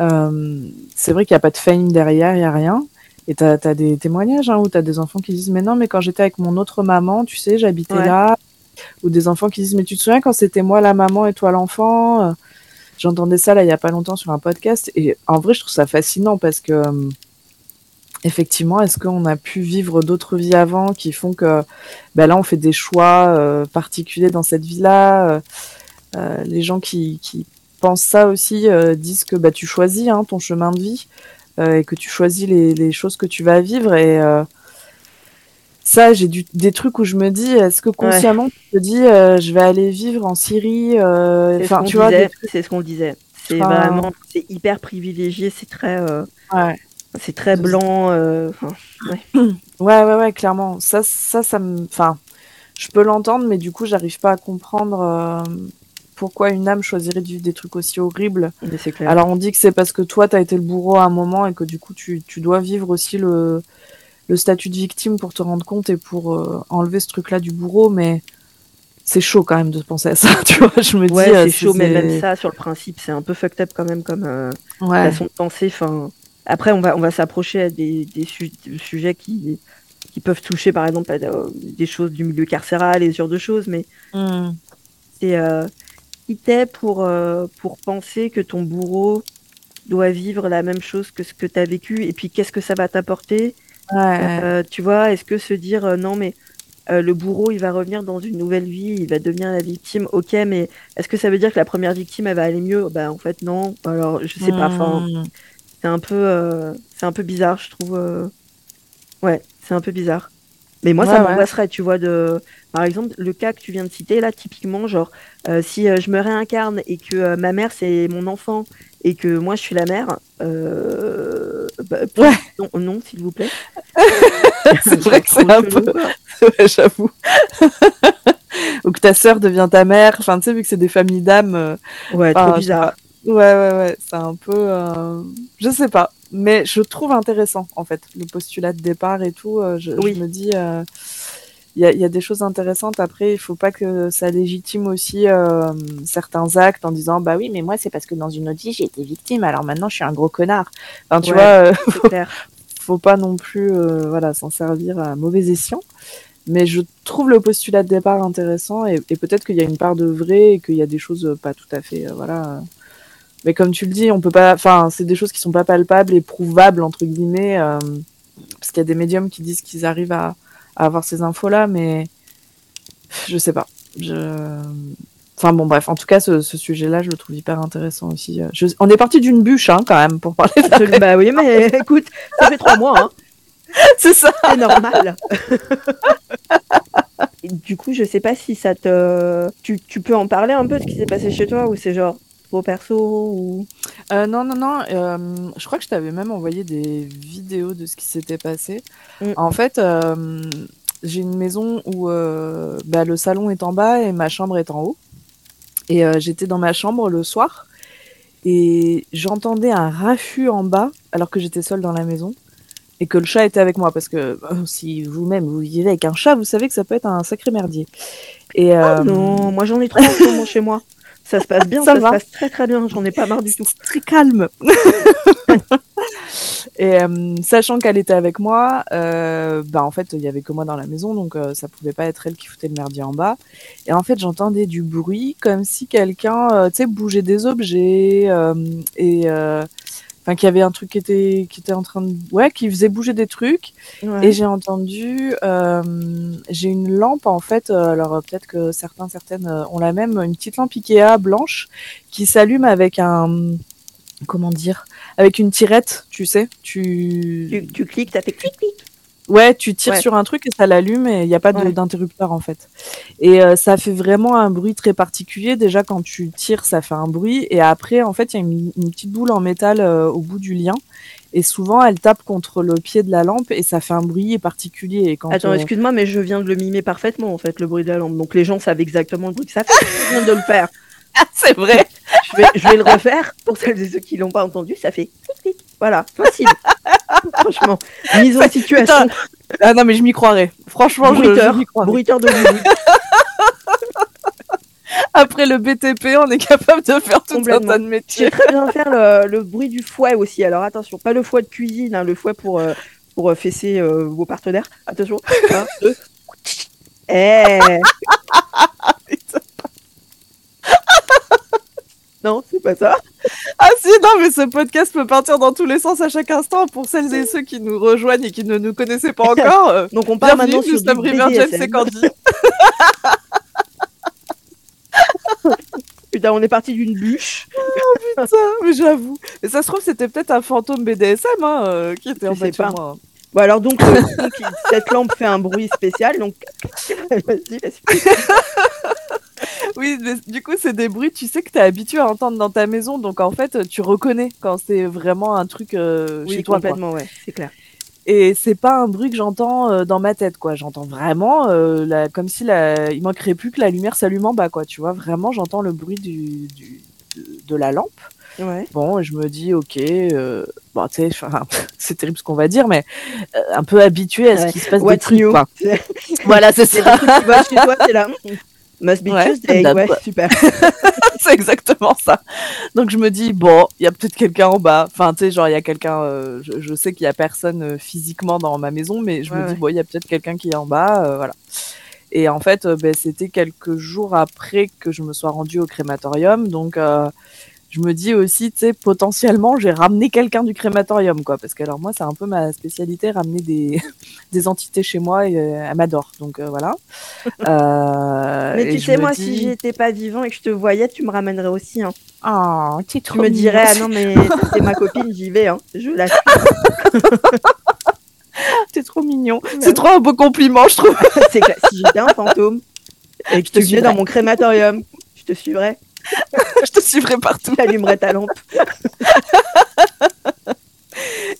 Euh, c'est vrai qu'il n'y a pas de fame derrière, il n'y a rien. Et t'as as des témoignages hein, où t'as des enfants qui disent mais non mais quand j'étais avec mon autre maman tu sais j'habitais Ouais. là ou des enfants qui disent mais tu te souviens quand c'était moi la maman et toi l'enfant J'entendais ça là il y a pas longtemps sur un podcast et en vrai je trouve ça fascinant parce que euh, effectivement est-ce qu'on a pu vivre d'autres vies avant qui font que ben là on fait des choix euh, particuliers dans cette vie là les gens qui, qui pensent ça aussi euh, disent que bah tu choisis hein, ton chemin de vie euh, et que tu choisis les, les choses que tu vas vivre et euh, ça j'ai du- des trucs où je me dis est-ce que consciemment tu te dis euh, je vais aller vivre en Syrie euh, C'est ce enfin qu'on tu vois C'est ce qu'on disait. C'est vraiment, c'est hyper privilégié, c'est très, euh, ouais. c'est très blanc. ouais. ouais ouais ouais clairement ça ça ça me enfin je peux l'entendre mais du coup j'arrive pas à comprendre pourquoi une âme choisirait de vivre des trucs aussi horribles clair. Alors on dit que c'est parce que toi t'as été le bourreau à un moment et que du coup tu, tu dois vivre aussi le, le statut de victime pour te rendre compte et pour euh, enlever ce truc-là du bourreau, mais c'est chaud quand même de penser à ça, tu vois. Je me ouais, dis, euh, c'est chaud, mais même ça, sur le principe, c'est un peu fucked up quand même comme euh, Ouais. façon de penser. Enfin, après, on va, on va s'approcher à des, des su- sujets qui, qui peuvent toucher, par exemple, à euh, des choses du milieu carcéral et ce genre de choses, mais Hmm. c'est euh, qui t'es pour, euh, pour penser que ton bourreau doit vivre la même chose que ce que tu as vécu, et puis qu'est-ce que ça va t'apporter. Euh, tu vois, est-ce que se dire euh, non, mais euh, le bourreau, il va revenir dans une nouvelle vie, il va devenir la victime, ok, mais est-ce que ça veut dire que la première victime, elle va aller mieux? Bah, en fait, non. Alors, je sais pas, enfin, Hmm. c'est un peu, c'est un peu bizarre, je trouve. Ouais, c'est un peu bizarre. Mais moi, ça ouais. m'angoisserait, tu vois, de... Par exemple, le cas que tu viens de citer, là, typiquement, genre, euh, si euh, je me réincarne et que euh, ma mère, c'est mon enfant, et que moi, je suis la mère, euh... bah, Ouais. non, non, s'il vous plaît. C'est vrai que c'est un peu. Ouais, J'avoue. Ou que ta sœur devient ta mère. Enfin, tu sais, vu que c'est des familles d'âmes. euh, Ouais, Enfin, trop bizarre. Ouais, ouais, ouais. C'est un peu. euh, Je sais pas. Mais je trouve intéressant, en fait, le postulat de départ et tout. euh, Je, Oui. je me dis. Il y, a, il y a des choses intéressantes. Après, il faut pas que ça légitime aussi certains actes en disant bah oui, mais moi c'est parce que dans une autre vie j'ai été victime, alors maintenant je suis un gros connard. Enfin, tu Ouais. vois. faut pas non plus euh, voilà s'en servir à mauvais escient. Mais je trouve le postulat de départ intéressant et, peut-être qu'il y a une part de vrai et qu'il y a des choses pas tout à fait euh, voilà. Mais comme tu le dis, on peut pas. Enfin, c'est des choses qui sont pas palpables et prouvables entre guillemets, euh, parce qu'il y a des médiums qui disent qu'ils arrivent à, à avoir ces infos là, mais je sais pas. Je... Enfin bon, bref. En tout cas, ce, ce sujet-là, je le trouve hyper intéressant aussi. Euh, je- On est parti d'une bûche, hein, quand même, pour parler de. Bah oui, mais écoute, ça fait trois mois, hein. C'est ça. c'est normal. Du coup, je sais pas si ça te. Tu, tu peux en parler un peu de ce qui s'est passé chez toi ou c'est genre trop perso ou? Euh, non, non, non. euh, je crois que je t'avais même envoyé des vidéos de ce qui s'était passé. Mm. En fait, euh, j'ai une maison où euh, bah, le salon est en bas et ma chambre est en haut. Et euh, j'étais dans ma chambre le soir et j'entendais un raffut en bas alors que j'étais seule dans la maison et que le chat était avec moi parce que euh, si vous-même vous vivez avec un chat, vous savez que ça peut être un sacré merdier. Et euh, Ah non, moi j'en ai trop en chez moi. Ça se passe bien, Ça ça, se passe très très bien, j'en ai pas marre du tout. très calme. et euh, sachant qu'elle était avec moi, euh, bah en fait il y avait que moi dans la maison, donc euh, ça pouvait pas être elle qui foutait le merdier en bas. Et en fait j'entendais du bruit comme si quelqu'un, euh, tu sais, bougeait des objets et enfin qu'il y avait un truc qui était qui était en train de, ouais, qui faisait bouger des trucs. Ouais. Et j'ai entendu, j'ai une lampe en fait, alors peut-être que certains, certaines ont la même, une petite lampe Ikea blanche qui s'allume avec un, comment dire, avec une tirette, tu sais, tu, Tu, tu cliques, ça fait clic clic. ouais, tu tires Ouais. sur un truc et ça l'allume et il n'y a pas Ouais. d'interrupteur en fait. Et euh, ça fait vraiment un bruit très particulier. Déjà quand tu tires, ça fait un bruit et après en fait il y a une, une petite boule en métal euh, au bout du lien. Et souvent, elle tape contre le pied de la lampe et ça fait un bruit particulier. Et quand, Attends, euh, excuse-moi, mais je viens de le mimer parfaitement en fait, le bruit de la lampe. Donc les gens savent exactement le bruit que ça fait. Je viens de le faire. c'est vrai. Je vais, je vais le refaire pour celles et ceux qui l'ont pas entendu. Ça fait clic clic. Voilà, facile. Franchement, mise en situation. Ah non, mais je m'y croirais. Franchement, je, je Bruiteur, m'y croirais. bruiteur de. Après le BTP, on est capable de faire tout un tas de Je métiers. très bien faire le, le bruit du fouet aussi. Alors attention, pas le fouet de cuisine, hein, le fouet pour, euh, pour euh, fesser euh, vos partenaires. Attention. Un, deux. Eh Non, c'est pas ça. Ah si, non, mais ce podcast peut partir dans tous les sens à chaque instant. Pour celles et ceux qui nous rejoignent et qui ne nous connaissaient pas encore, euh, Donc on parle maintenant sur du BDSM. et Candy. Putain, on est parti d'une bûche. Putain, mais j'avoue. Mais ça se trouve, c'était peut-être un fantôme BDSM hein, euh, qui était en fait pas. moi. Bon alors donc, euh, donc, cette lampe fait un bruit spécial. Donc vas-y, vas-y. Oui, mais du coup, c'est des bruits, tu sais, que tu es habitué à entendre dans ta maison. Donc, en fait, tu reconnais quand c'est vraiment un truc euh, Oui, chez toi. quoi. complètement, ouais, c'est clair. Et c'est pas un bruit que j'entends euh, dans ma tête, quoi. J'entends vraiment, euh, la, comme si la, il manquerait plus que la lumière s'allume en bas, quoi. Tu vois, vraiment, j'entends le bruit du, du, de, de la lampe. Ouais. Bon, et je me dis, ok, euh, bon, tu sais, c'est terrible ce qu'on va dire, mais euh, un peu habitué à ce Ouais. qui se passe des What's trucs, quoi. Voilà, c'est ça. des chez toi, c'est là. Must be Ouais, Tuesday. comme Ouais, d'hab. super. c'est exactement ça. Donc je me dis bon, il y a peut-être quelqu'un en bas. Enfin, tu sais, genre il y a quelqu'un. euh, je, je sais qu'il y a personne euh, physiquement dans ma maison, mais je Ouais, me dis bon, il y a peut-être quelqu'un qui est en bas, euh, voilà. Et en fait, ben, c'était quelques jours après que je me sois rendue au crématorium, donc. Je me dis aussi, tu sais, potentiellement, j'ai ramené quelqu'un du crématorium, quoi. Parce que, alors, moi, c'est un peu ma spécialité, ramener des, des entités chez moi et euh, elle m'adore. Donc, euh, voilà. Euh, Mais tu sais, moi, dis, si j'étais pas vivant et que je te voyais, tu me ramènerais aussi. Hein. Oh, Tu trop me dirais, ah non, mais c'est ma copine, j'y vais. Hein. Je la. T'es trop mignon. C'est trop un beau compliment, je trouve. c'est si j'étais un fantôme et que je te venais dans mon crématorium, je te suivrais. je te suivrais partout. J'allumerais ta lampe.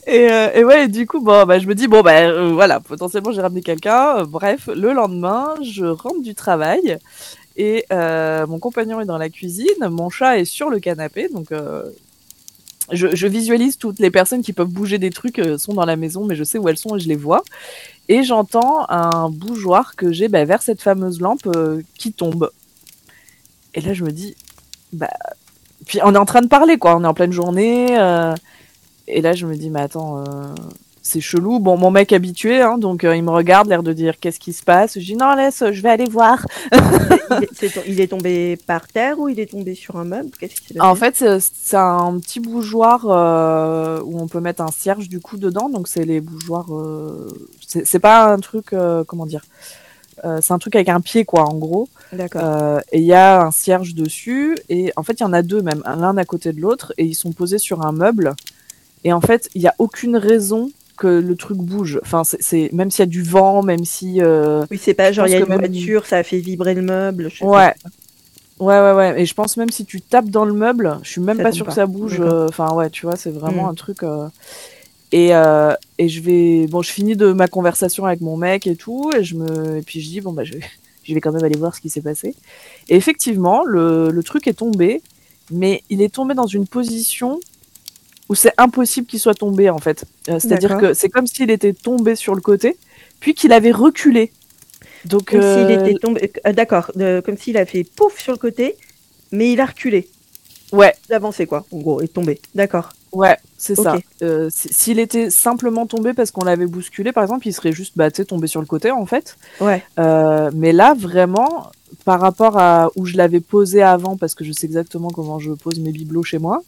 Et, euh, et, ouais, du coup, bon, bah, je me dis, bon, bah, euh, voilà, potentiellement, j'ai ramené quelqu'un. Euh, bref, le lendemain, je rentre du travail et mon compagnon est dans la cuisine, mon chat est sur le canapé, donc je, je, visualise toutes les personnes qui peuvent bouger des trucs sont dans la maison, mais je sais où elles sont et je les vois. Et j'entends un bougeoir que j'ai bah, vers cette fameuse lampe qui tombe. Et là, je me dis, bah, puis on est en train de parler, quoi. On est en pleine journée. Et là, je me dis, mais attends, euh, c'est chelou. Bon, mon mec habitué, hein, donc euh, il me regarde, l'air de dire qu'est-ce qui se passe? Je dis non, laisse, je vais aller voir. il, est, tombé par terre ou il est tombé sur un meuble? En fait, c'est un petit bougeoir euh, où on peut mettre un cierge du coup dedans. Donc c'est les bougeoirs. c'est pas un truc, comment dire c'est un truc avec un pied, quoi, en gros. D'accord. et il y a un cierge dessus. Et en fait, il y en a deux même, l'un à côté de l'autre. Et ils sont posés sur un meuble. Et en fait, il n'y a aucune raison que le truc bouge. Enfin, c'est même s'il y a du vent, même si. Euh, oui, c'est pas genre il y a une voiture, ça a fait vibrer le meuble. ouais. Ouais, ouais, ouais. Et je pense même si tu tapes dans le meuble, je suis même pas sûre que ça bouge. Euh, enfin, ouais, tu vois, c'est vraiment mm. un truc. Euh, et, et je vais. Bon, je finis de ma conversation avec mon mec et tout. Et, je me... et puis je dis, bon, bah, je vais, je vais quand même aller voir ce qui s'est passé. Et effectivement, le, le truc est tombé. Mais il est tombé dans une position où c'est impossible qu'il soit tombé en fait. Euh, c'est-à-dire que c'est comme s'il était tombé sur le côté, puis qu'il avait reculé. Donc, comme s'il euh, était tombé, euh, d'accord, comme s'il a fait pouf sur le côté, mais il a reculé. Ouais. D'avancer quoi, en gros, et tombé. D'accord. Ouais, c'est ça. s'il était simplement tombé parce qu'on l'avait bousculé, par exemple, il serait juste bah, tombé sur le côté en fait. Ouais. mais là, vraiment, par rapport à où je l'avais posé avant, parce que je sais exactement comment je pose mes bibelots chez moi,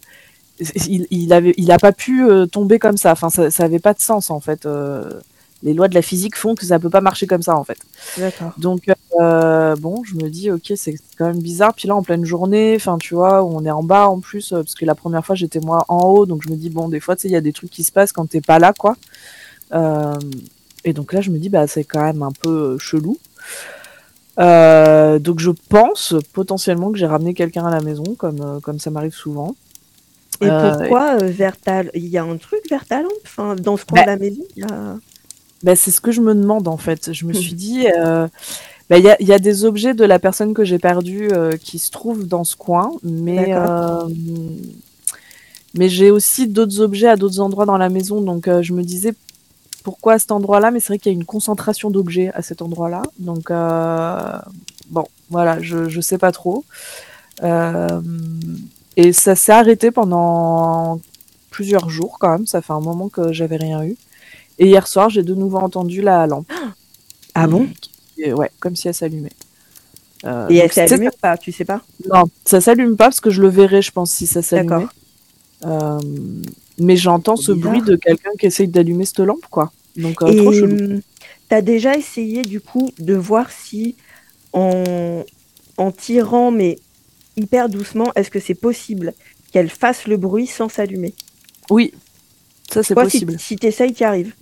il, il avait, il a pas pu euh, tomber comme ça. Enfin, ça, ça avait pas de sens en fait. Euh, les lois de la physique font que ça peut pas marcher comme ça en fait. D'accord. Donc euh, bon, je me dis ok, c'est quand même bizarre. Puis là, en pleine journée, enfin tu vois, on est en bas en plus, parce que la première fois j'étais moi en haut, donc je me dis bon, des fois tu sais, il y a des trucs qui se passent quand t'es pas là quoi. et donc là, je me dis bah c'est quand même un peu chelou. donc je pense potentiellement que j'ai ramené quelqu'un à la maison, comme comme ça m'arrive souvent. Et euh, pourquoi euh, Vertal? Il y a un truc Vertal enfin, dans ce coin de bah la maison bah, C'est ce que je me demande en fait. Je me suis dit, euh, bah, il y, a, y, a, des objets de la personne que j'ai perdue qui se trouvent dans ce coin, mais, mais j'ai aussi d'autres objets à d'autres endroits dans la maison. Donc je me disais, pourquoi à cet endroit-là? Mais c'est vrai qu'il y a une concentration d'objets à cet endroit-là. Donc bon, voilà, je, je sais pas trop. Euh, et ça s'est arrêté pendant plusieurs jours quand même. Ça fait un moment que j'avais rien eu. Et hier soir, j'ai de nouveau entendu la lampe. Ah bon Ouais, comme si elle s'allumait. Euh, et elle s'allume pas, tu sais pas? Non, ça s'allume pas parce que je le verrai, je pense, si ça s'allume. Euh, mais j'entends ce bruit de quelqu'un qui essaye d'allumer cette lampe, quoi. Donc, euh, trop chelou. Hum, t'as déjà essayé, du coup, de voir si en, en tirant, mais hyper doucement, est-ce que c'est possible qu'elle fasse le bruit sans s'allumer? Oui, ça c'est possible. Si, si t'essayes, t'y arrives.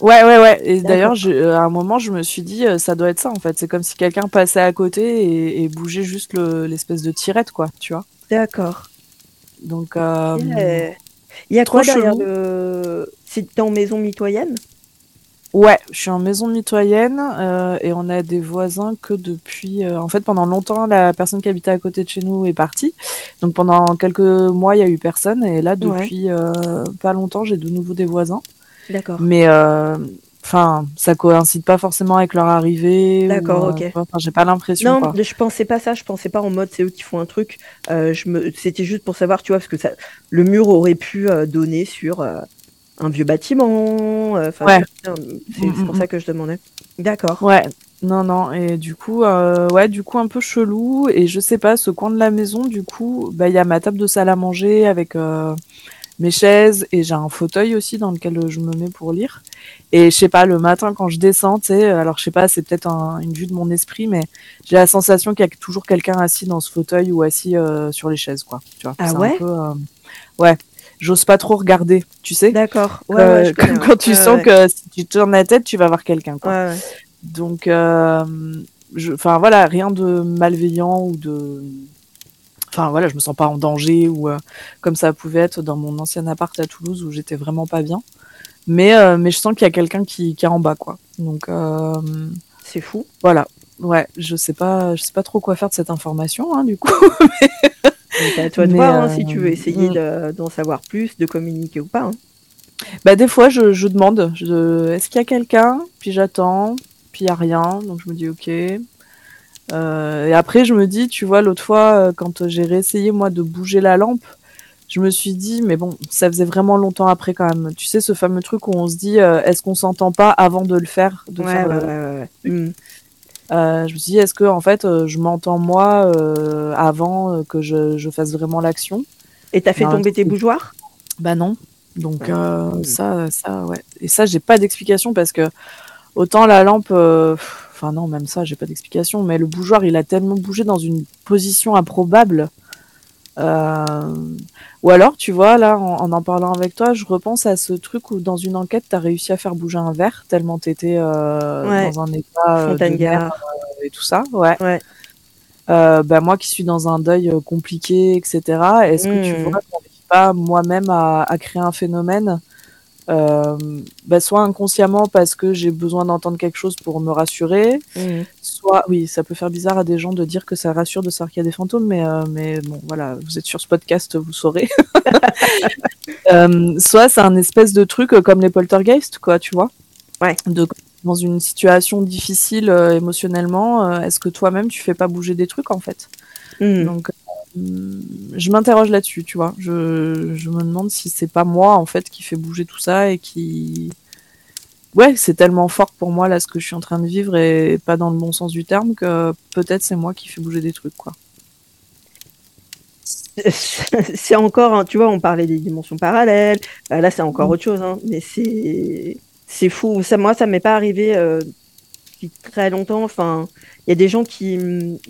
Ouais, ouais, ouais. Et d'ailleurs, euh, à un moment, je me suis dit, euh, ça doit être ça en fait. C'est comme si quelqu'un passait à côté et, bougeait juste l'espèce de tirette, quoi, tu vois. D'accord. Donc. Euh, Il y a quoi derrière le. C'est en maison mitoyenne? Ouais, je suis en maison mitoyenne euh, et on a des voisins que depuis. Euh, en fait, pendant longtemps, la personne qui habitait à côté de chez nous est partie. Donc pendant quelques mois, il y a eu personne et là, depuis pas longtemps, j'ai de nouveau des voisins. D'accord. Mais enfin, ça coïncide pas forcément avec leur arrivée. D'accord, ok. Enfin, j'ai pas l'impression. Non, je pensais pas ça. Je pensais pas en mode c'est eux qui font un truc. je me, c'était juste pour savoir, tu vois, parce que ça, le mur aurait pu donner sur un vieux bâtiment. Euh, ouais. C'est mm, pour mm, ça mm. que je demandais. D'accord. Ouais. Non, non. Et du coup, euh, ouais, du coup, un peu chelou. Et je sais pas, ce coin de la maison, du coup, bah, il y a ma table de salle à manger avec euh, mes chaises et j'ai un fauteuil aussi dans lequel je me mets pour lire. Et je sais pas, le matin quand je descends, tu sais, alors je sais pas, c'est peut-être une vue de mon esprit, mais j'ai la sensation qu'il y a toujours quelqu'un assis dans ce fauteuil ou assis sur les chaises, quoi. Tu vois, ah ouais? ouais. j'ose pas trop regarder, tu sais. D'accord. Ouais, ouais, quand, tu sens que si tu tournes la tête, tu vas voir quelqu'un. Quoi. Donc, enfin voilà, rien de malveillant ou de enfin voilà, je me sens pas en danger ou euh, comme ça pouvait être dans mon ancien appart à Toulouse où j'étais vraiment pas bien. Mais euh, mais je sens qu'il y a quelqu'un qui, qui est en bas quoi. Donc euh, c'est fou. Voilà. Ouais, je sais pas, je sais pas trop quoi faire de cette information hein, du coup. C'est à toi de voir hein, si tu veux essayer mm. d'en savoir plus, de communiquer ou pas. Hein. Bah des fois je, je demande, je, est-ce qu'il y a quelqu'un? Puis j'attends, puis il y a rien, donc je me dis ok. Euh, et après, je me dis, tu vois, l'autre fois, euh, quand j'ai réessayé, moi, de bouger la lampe, je me suis dit, mais bon, ça faisait vraiment longtemps après quand même. Tu sais, ce fameux truc où on se dit, euh, est-ce qu'on s'entend pas avant de le faire, de ouais, ouais, ouais, mm. Je me suis dit, est-ce que en fait, je m'entends moi avant que je, je, fasse vraiment l'action? Et t'as fait tomber tes bougeoirs? Bah non. Donc mm. ça, ça, ouais. Et ça, j'ai pas d'explication parce que autant la lampe Enfin non, même ça, j'ai pas d'explication. Mais le bougeoir, il a tellement bougé dans une position improbable. Euh, ou alors, tu vois, là, en, en, parlant avec toi, je repense à ce truc où dans une enquête, tu as réussi à faire bouger un verre tellement tu étais euh, dans un état euh, de et tout ça. Ouais. ouais. bah, moi qui suis dans un deuil compliqué, etc., est-ce que tu mmh. vois pas moi-même à, à, créer un phénomène euh, bah, soit inconsciemment parce que j'ai besoin d'entendre quelque chose pour me rassurer, mmh. soit oui, ça peut faire bizarre à des gens de dire que ça rassure de savoir qu'il y a des fantômes, mais euh, mais bon voilà, vous êtes sur ce podcast, vous saurez. euh, soit c'est un espèce de truc comme les poltergeists, quoi, tu vois. Ouais. De, dans une situation difficile euh, émotionnellement, euh, est-ce que toi-même tu fais pas bouger des trucs en fait? Mmh. Donc je m'interroge là-dessus, tu vois. Je, je, me demande si c'est pas moi en fait qui fait bouger tout ça et qui, ouais, c'est tellement fort pour moi là ce que je suis en train de vivre et pas dans le bon sens du terme que peut-être c'est moi qui fais bouger des trucs, quoi. c'est encore, hein, tu vois, on parlait des dimensions parallèles. Bah, là, c'est encore mm. autre chose, hein, mais c'est c'est fou. Ça, moi, ça m'est pas arrivé euh, depuis très longtemps. Enfin, il y a des gens qui,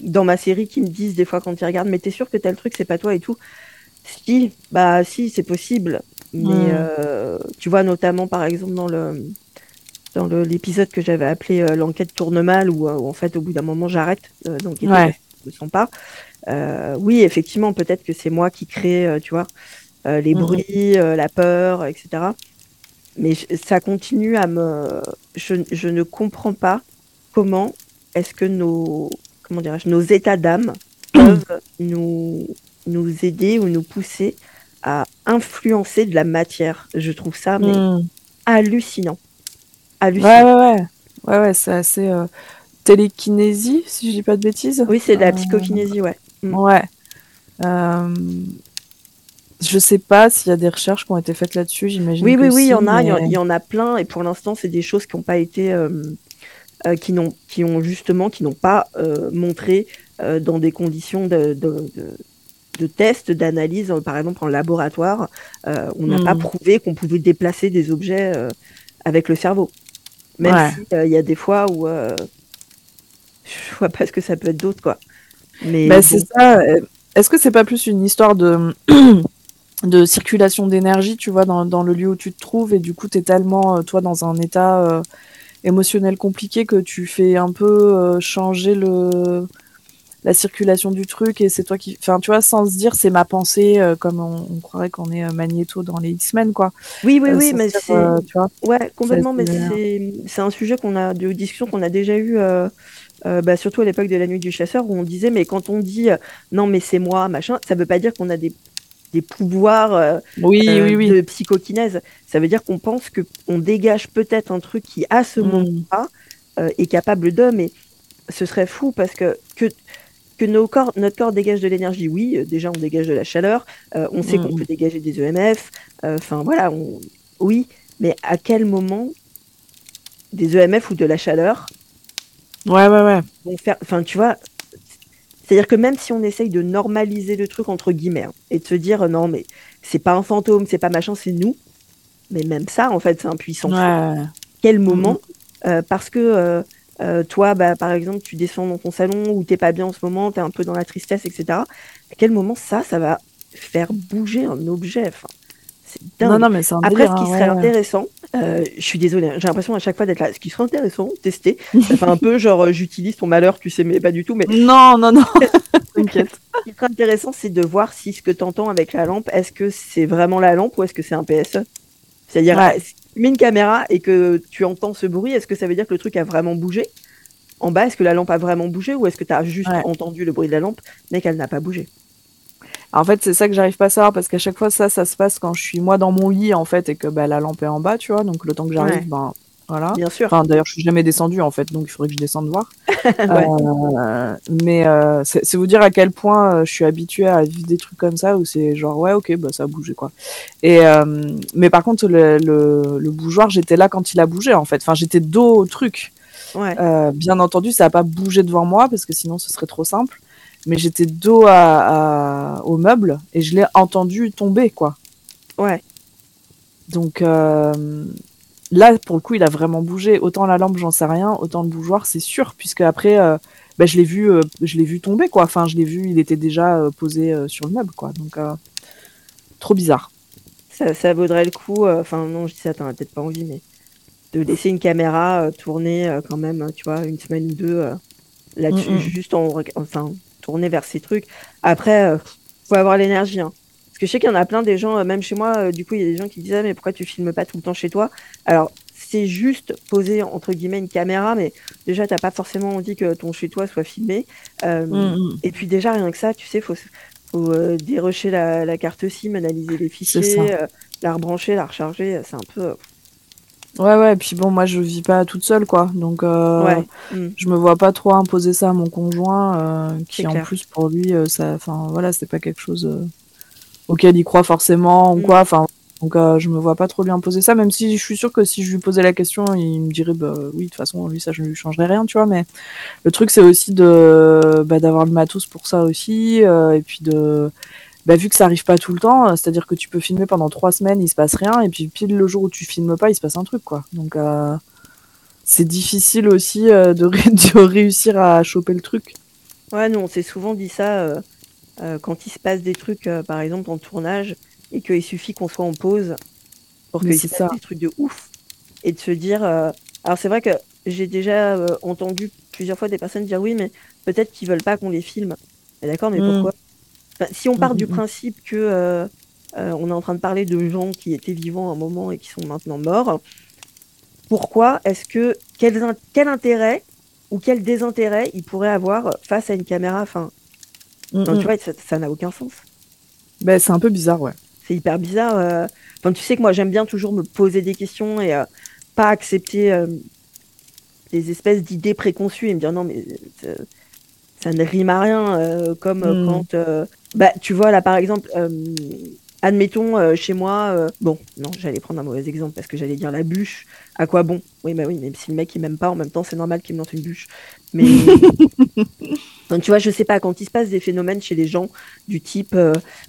dans ma série, qui me disent des fois quand ils regardent, mais t'es sûr que tel truc, c'est pas toi et tout? Si, bah si, c'est possible. Mais euh, tu vois, notamment par exemple dans le dans l'épisode que j'avais appelé euh, l'enquête tourne mal, où, euh, en fait au bout d'un moment j'arrête donc ouais. ne sont pas. oui, effectivement, peut-être que c'est moi qui crée, tu vois, les hmm. bruits, la peur, etc. Mais ça continue à me. Je, je ne comprends pas comment est-ce que nos, comment nos états d'âme peuvent nous, nous aider ou nous pousser à influencer de la matière? Je trouve ça mais hmm. hallucinant. hallucinant. Ouais, ouais, ouais. Ouais, ouais, c'est assez euh, télékinésie, si je dis pas de bêtises. Oui, c'est de la euh, psychokinésie, ouais. Hmm. Ouais. Euh, je sais pas s'il y a des recherches qui ont été faites là-dessus, j'imagine. Oui, oui, oui, il y en a, il y, en a plein, et pour l'instant, c'est des choses qui n'ont pas été euh, qui, n'ont, qui ont justement, qui n'ont pas euh, montré euh, dans des conditions de, de, de, tests, d'analyse, par exemple en laboratoire, on n'a pas hmm. prouvé qu'on pouvait déplacer des objets avec le cerveau. Même s'il y a des fois où je vois pas ce que ça peut être d'autre, quoi. Mais bah, c'est ça. Est-ce que c'est pas plus une histoire de de circulation d'énergie, tu vois, dans, dans, le lieu où tu te trouves, et du coup, tu es tellement, toi, dans un état émotionnel compliqué que tu fais un peu euh, changer le la circulation du truc et c'est toi qui enfin tu vois sans se dire c'est ma pensée euh, comme on, croirait qu'on est euh, Magneto dans les X-Men quoi oui oui oui mais c'est ouais complètement mais c'est un sujet qu'on a de discussion qu'on a déjà eu bah, surtout à l'époque de la nuit du chasseur où on disait mais quand on dit non mais c'est moi machin ça veut pas dire qu'on a des des pouvoirs euh, oui, euh, oui, de psychokinèse. Ça veut dire qu'on pense qu'on dégage peut-être un truc qui, à ce mm. moment-là, euh, est capable de, mais ce serait fou parce que, que, que nos corps, notre corps dégage de l'énergie. Oui, déjà, on dégage de la chaleur. on sait qu'on mm. peut dégager des EMF. Enfin, voilà, on, oui, mais à quel moment des EMF ou de la chaleur Ouais, ouais, ouais. Vont faire, enfin, tu vois, c'est-à-dire que même si on essaye de normaliser le truc entre guillemets hein, et de se dire non mais c'est pas un fantôme, c'est pas machin, c'est nous. Mais même ça, en fait, c'est un puissant. Quel moment euh, Parce que euh, euh, toi, bah, par exemple, tu descends dans ton salon ou t'es pas bien en ce moment, tu es un peu dans la tristesse, etc. À quel moment ça, ça va faire bouger un objet enfin, Non, non, mais c'est Après, ce qui serait intéressant, euh, je suis désolée, hein, j'ai l'impression à chaque fois d'être là. Ce qui serait intéressant, tester, ça fait un peu genre j'utilise ton malheur, tu sais, mais pas du tout. Mais non, non, non, t'inquiète. Ce qui serait intéressant, c'est de voir si ce que tu entends avec la lampe, est-ce que c'est vraiment la lampe ou est-ce que c'est un PSE C'est-à-dire, si tu mets une caméra et que tu entends ce bruit, est-ce que ça veut dire que le truc a vraiment bougé En bas, est-ce que la lampe a vraiment bougé ou est-ce que tu as juste entendu le bruit de la lampe mais qu'elle n'a pas bougé? En fait, c'est ça que j'arrive pas à savoir parce qu'à chaque fois, ça, ça se passe quand je suis moi dans mon lit en fait et que bah, la lampe est en bas, tu vois. Donc le temps que j'arrive, ben voilà. Bien sûr. Enfin, d'ailleurs, je suis jamais descendue en fait, donc il faudrait que je descende voir. euh, mais euh, c'est vous dire à quel point euh, je suis habituée à vivre des trucs comme ça où c'est genre ouais, ok, bah ça a bougé quoi. Et mais par contre, le, le, le bougeoir, j'étais là quand il a bougé en fait. Enfin, j'étais dos au truc. Ouais. bien entendu, ça a pas bougé devant moi parce que sinon ce serait trop simple mais j'étais dos à, au meuble et je l'ai entendu tomber, quoi. Ouais. Donc euh, là, pour le coup, il a vraiment bougé. Autant la lampe, j'en sais rien, autant le bougeoir, c'est sûr, puisque après, euh, bah, je l'ai vu, euh, je l'ai vu tomber, quoi. Enfin, je l'ai vu, il était déjà posé sur le meuble, quoi. Donc, trop bizarre. Ça, ça, vaudrait le coup. Enfin, non, je dis ça, t'en as peut-être pas envie, mais de laisser une caméra tourner quand même, tu vois, une semaine ou deux là-dessus, juste en, enfin, tourner vers ces trucs. Après, euh, faut avoir l'énergie. Hein. Que je sais qu'il y en a plein des gens, euh, même chez moi, euh, du coup, il y a des gens qui disaient, mais pourquoi tu filmes pas tout le temps chez toi? Alors, c'est juste poser, entre guillemets, une caméra, mais déjà, t'as pas forcément envie que ton chez toi soit filmé. Mm, mm. Et puis, déjà, rien que ça, tu sais, faut, faut dérocher la, carte SIM, analyser les fichiers, la rebrancher, la recharger. C'est un peu. Ouais, ouais, et puis bon, moi je vis pas toute seule, quoi. Donc, euh, mm. je me vois pas trop imposer ça à mon conjoint, euh, qui en plus pour lui, euh, ça, enfin voilà, c'est pas quelque chose euh, auquel il croit forcément ou mm. quoi. Enfin, donc je me vois pas trop lui imposer ça, même si je suis sûre que si je lui posais la question, il me dirait, bah oui, de toute façon, lui, ça, je ne lui changerais rien, tu vois. Mais le truc, c'est aussi de, bah, d'avoir le matos pour ça aussi, et puis de bah, vu que ça arrive pas tout le temps, euh, c'est-à-dire que tu peux filmer pendant trois semaines, il se passe rien, et puis pile le jour où tu filmes pas, il se passe un truc, quoi. Donc, euh, c'est difficile aussi euh, de, réussir à choper le truc. Ouais, nous, on s'est souvent dit ça quand il se passe des trucs, par exemple, en tournage, et qu'il suffit qu'on soit en pause pour qu'il se passe des trucs de ouf, et de se dire. Alors, c'est vrai que j'ai déjà entendu plusieurs fois des personnes dire oui, mais peut-être qu'ils veulent pas qu'on les filme. D'accord, mais hmm. pourquoi? Si on part du mm-hmm. principe que euh, euh, on est en train de parler de gens qui étaient vivants à un moment et qui sont maintenant morts, pourquoi est-ce que quel, quel intérêt ou quel désintérêt il pourrait avoir face à une caméra? Enfin, tu vois, ça n'a aucun sens. Ben, c'est un peu bizarre, ouais. C'est hyper bizarre. Euh. Enfin, tu sais que moi, j'aime bien toujours me poser des questions et pas accepter des espèces d'idées préconçues et me dire non, mais ça ne rime à rien. comme mm. quand bah, tu vois, là, par exemple, euh, admettons, euh, chez moi, euh, bon, non, j'allais prendre un mauvais exemple parce que j'allais dire la bûche. À quoi bon? Oui, bah oui, même si le mec il m'aime pas, en même temps, c'est normal qu'il me lance une bûche. Mais Donc, tu vois, je sais pas, quand il se passe des phénomènes chez les gens du type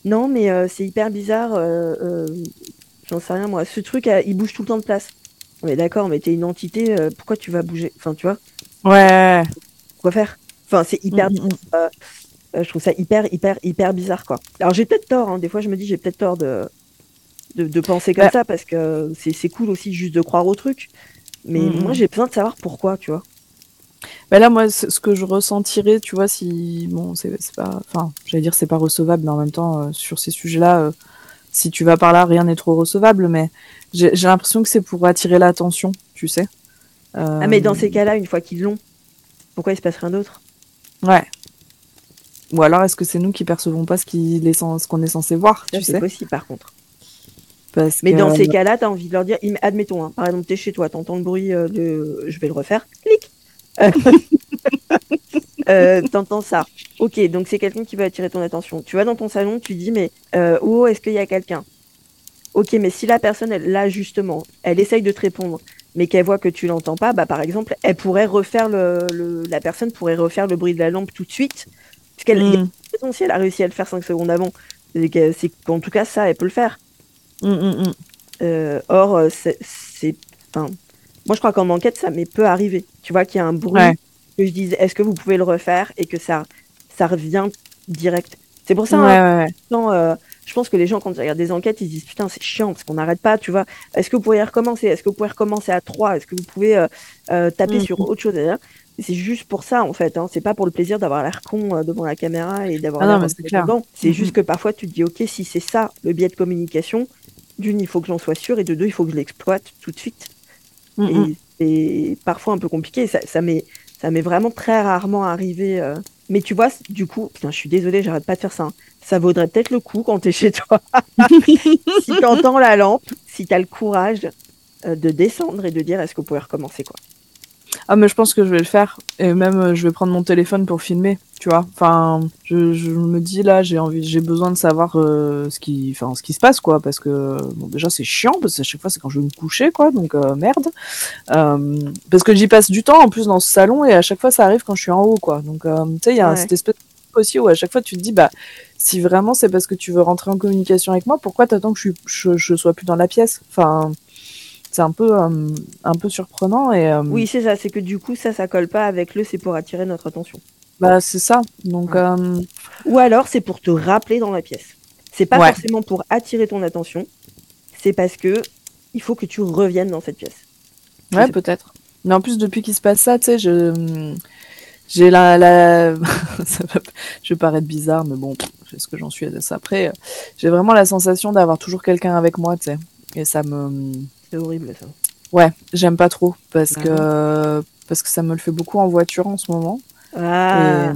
non, mais c'est hyper bizarre, j'en sais rien moi, ce truc il bouge tout le temps de place. Mais d'accord, mais t'es une entité, pourquoi tu vas bouger? Enfin, tu vois? Ouais. Quoi faire? Enfin, c'est hyper mm, mm, mm. Euh, je trouve ça hyper, hyper, hyper bizarre, quoi. Alors j'ai peut-être tort, hein. des fois je me dis j'ai peut-être tort de, de, penser comme bah ça parce que c'est cool aussi juste de croire au truc. Mais moi j'ai besoin de savoir pourquoi, tu vois. Bah là, moi, ce que je ressentirais, tu vois, si. Bon, c'est pas. Enfin, j'allais dire c'est pas recevable, mais en même temps, euh, sur ces sujets-là, euh, si tu vas par là, rien n'est trop recevable, mais j'ai l'impression que c'est pour attirer l'attention, tu sais. Ah, mais dans ces cas-là, une fois qu'ils l'ont, pourquoi il se passe rien d'autre Ouais. Ou alors est-ce que c'est nous qui percevons pas ce qu'on est, censé voir C'est possible par contre. mais dans ces cas-là, tu as envie de leur dire, admettons, hein, par exemple, tu es chez toi, tu entends le bruit euh, de. Je vais le refaire, clic euh, T'entends ça. Ok, donc c'est quelqu'un qui veut attirer ton attention. Tu vas dans ton salon, tu dis, mais euh, oh, est-ce qu'il y a quelqu'un? Ok, mais si la personne, elle, là justement, elle essaye de te répondre, mais qu'elle voit que tu l'entends pas, bah par exemple, elle pourrait refaire le, la personne pourrait refaire le bruit de la lampe tout de suite parce qu'elle mm. si elle a réussi à le faire 5 secondes avant, c'est qu'en tout cas, ça, elle peut le faire. Mm, mm, euh, or, c'est. Enfin, moi, je crois qu'en enquête, ça m'est peu arrivé. Tu vois qu'il y a un bruit que je dise est-ce que vous pouvez le refaire et que ça, ça revient direct. C'est pour ça, hein, euh, je pense que les gens, quand ils regardent des enquêtes, ils disent putain, c'est chiant parce qu'on n'arrête pas, tu vois. Est-ce que vous pourriez recommencer? Est-ce que vous pouvez recommencer à 3 Est-ce que vous pouvez euh, euh, taper Mm. sur autre chose? C'est juste pour ça, en fait. Hein. C'est pas pour le plaisir d'avoir l'air con devant la caméra et d'avoir Ah l'air c'est clair. dedans. C'est juste que parfois, tu te dis, ok, si c'est ça le biais de communication, d'une, il faut que j'en sois sûr, et de deux, il faut que je l'exploite tout de suite. Mm. Et c'est parfois un peu compliqué. Ça, ça m'est ça m'est vraiment très rarement arrivé. euh. Mais tu vois, du coup, putain, je suis désolée, j'arrête pas de faire ça. hein. Ça vaudrait peut-être le coup quand t'es chez toi. si t'entends la lampe, si t'as le courage euh, de descendre et de dire est-ce que vous pouvez recommencer quoi. Ah mais je pense que je vais le faire et même euh, je vais prendre mon téléphone pour filmer, tu vois. Enfin, je, je me dis là, j'ai envie, j'ai besoin de savoir euh, ce qui, enfin ce qui se passe quoi, parce que bon déjà c'est chiant parce que à chaque fois c'est quand je vais me coucher quoi, donc euh, merde. Euh, parce que j'y passe du temps en plus dans ce salon et à chaque fois ça arrive quand je suis en haut quoi. Donc tu sais il y a Ouais. cette espèce aussi où à chaque fois tu te dis bah si vraiment c'est parce que tu veux rentrer en communication avec moi, pourquoi t'attends que je, je, je sois plus dans la pièce? Enfin c'est un peu euh, un peu surprenant et euh, Oui, c'est ça, c'est que du coup, ça, ça colle pas avec le c'est pour attirer notre attention. Bah, c'est ça. Donc, Ouais. euh, Ou alors, c'est pour te rappeler dans la pièce. C'est pas Ouais. forcément pour attirer ton attention, c'est parce que il faut que tu reviennes dans cette pièce. Ouais, peut-être. Mais en plus, depuis qu'il se passe ça, tu sais, je, j'ai la, la, ça va, je vais paraître bizarre, mais bon, c'est ce que j'en suis à ça. Après, j'ai vraiment la sensation d'avoir toujours quelqu'un avec moi, tu sais. Et ça me, C'est horrible ça. ouais, j'aime pas trop parce Bah que, parce que ça me le fait beaucoup en voiture en ce moment. Ah, Et, euh,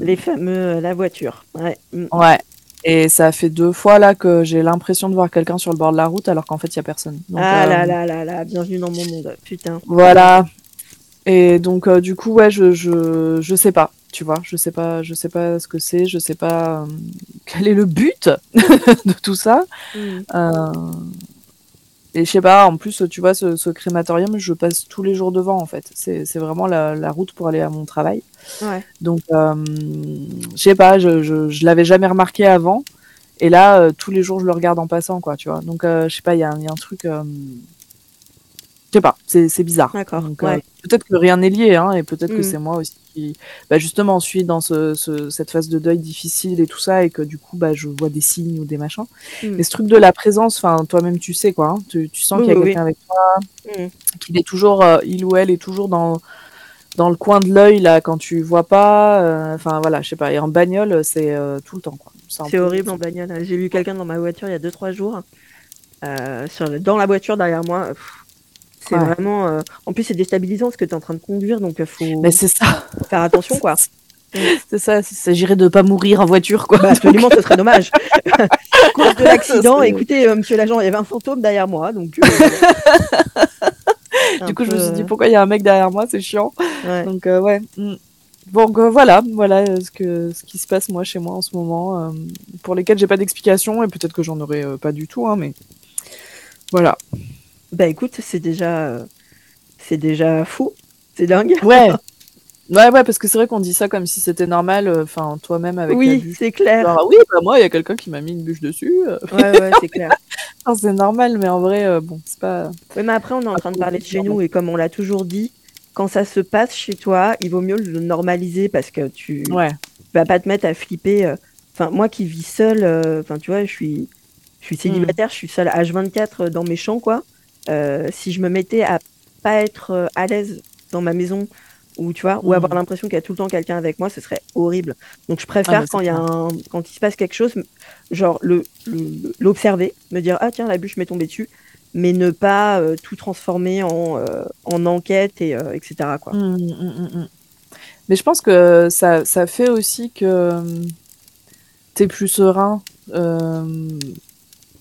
les fameux la voiture. Ouais. Mm. ouais. Et ça fait deux fois là que j'ai l'impression de voir quelqu'un sur le bord de la route alors qu'en fait il y a personne. Donc, ah euh, là là là là, bienvenue dans mon monde. Putain. Voilà. Et donc euh, du coup ouais je, je je sais pas, tu vois, je sais pas je sais pas ce que c'est, je sais pas euh, quel est le but de tout ça. Mm. Et je sais pas, en plus tu vois ce, ce crématorium, je passe tous les jours devant en fait. C'est c'est vraiment la, la route pour aller à mon travail. Ouais. Donc euh, je sais pas, je je, je l'avais jamais remarqué avant. Et là, euh, tous les jours, je le regarde en passant, quoi, tu vois. Donc, euh, je sais pas, il y, a un- il y a un truc. euh, Je sais pas, c'est c'est bizarre. D'accord, Donc, euh, ouais. peut-être que rien n'est lié, hein, et peut-être que Mm. c'est moi aussi qui, bah, justement, suis dans ce, ce- cette phase de deuil difficile et tout ça, et que du coup, bah, je vois des signes ou des machins. Mm. Mais ce truc de la présence, enfin, toi-même, tu sais, quoi. hein, tu, tu sens Oui, qu'il y a oui, quelqu'un avec toi, Mm. qu'il est toujours, euh, il ou elle est toujours dans dans le coin de l'œil là quand tu vois pas euh, enfin voilà je sais pas et en bagnole c'est euh, tout le temps quoi C'est horrible en bagnole. J'ai vu quelqu'un dans ma voiture il y a 2-3 jours. sur le- dans la voiture derrière moi. Pff, C'est Ouais. vraiment. euh, En plus, c'est déstabilisant parce que tu es en train de conduire, donc il faut mais c'est ça faire attention, quoi. c'est ça il s'agirait de pas mourir en voiture quoi Bah, absolument, ce serait dommage. Cause de l'accident, écoutez, euh, monsieur l'agent, il y avait un fantôme derrière moi, donc. euh, du coup je me suis dit euh, pourquoi il y a un mec derrière moi c'est chiant ouais. donc euh, ouais mm. Bon, euh, voilà, voilà euh, ce que ce qui se passe moi chez moi en ce moment, euh, pour lesquels j'ai pas d'explication et peut-être que j'en aurais euh, pas du tout, hein, mais voilà. Bah écoute, c'est déjà. C'est déjà fou. C'est dingue. Ouais, ouais, ouais, parce que c'est vrai qu'on dit ça comme si c'était normal. euh, Enfin, toi-même avec oui, c'est clair. Genre, ah oui, bah moi, il y a quelqu'un qui m'a mis une bûche dessus. Ouais, ouais, c'est clair. c'est normal, mais en vrai, euh, bon, c'est pas. Ouais, mais après, on est en train de parler de chez nous et comme on l'a toujours dit, quand ça se passe chez toi, il vaut mieux le normaliser parce que tu Ouais. vas pas te mettre à flipper. euh. Enfin, moi qui vis seule, euh, enfin, tu vois, je suis, je suis célibataire, je suis seule H24 dans mes champs, quoi. Euh, si je me mettais à pas être euh, à l'aise dans ma maison ou tu vois, ou avoir l'impression qu'il y a tout le temps quelqu'un avec moi, ce serait horrible. Donc je Ah, préfère mais c'est quand il y a un, quand il se passe quelque chose, genre le l'observer, me dire ah tiens la bûche m'est tombée dessus, mais ne pas euh, tout transformer en euh, en enquête et euh, etc quoi. Mm, mm, mm, mm. Mais je pense que ça, ça fait aussi que euh, t'es plus serein.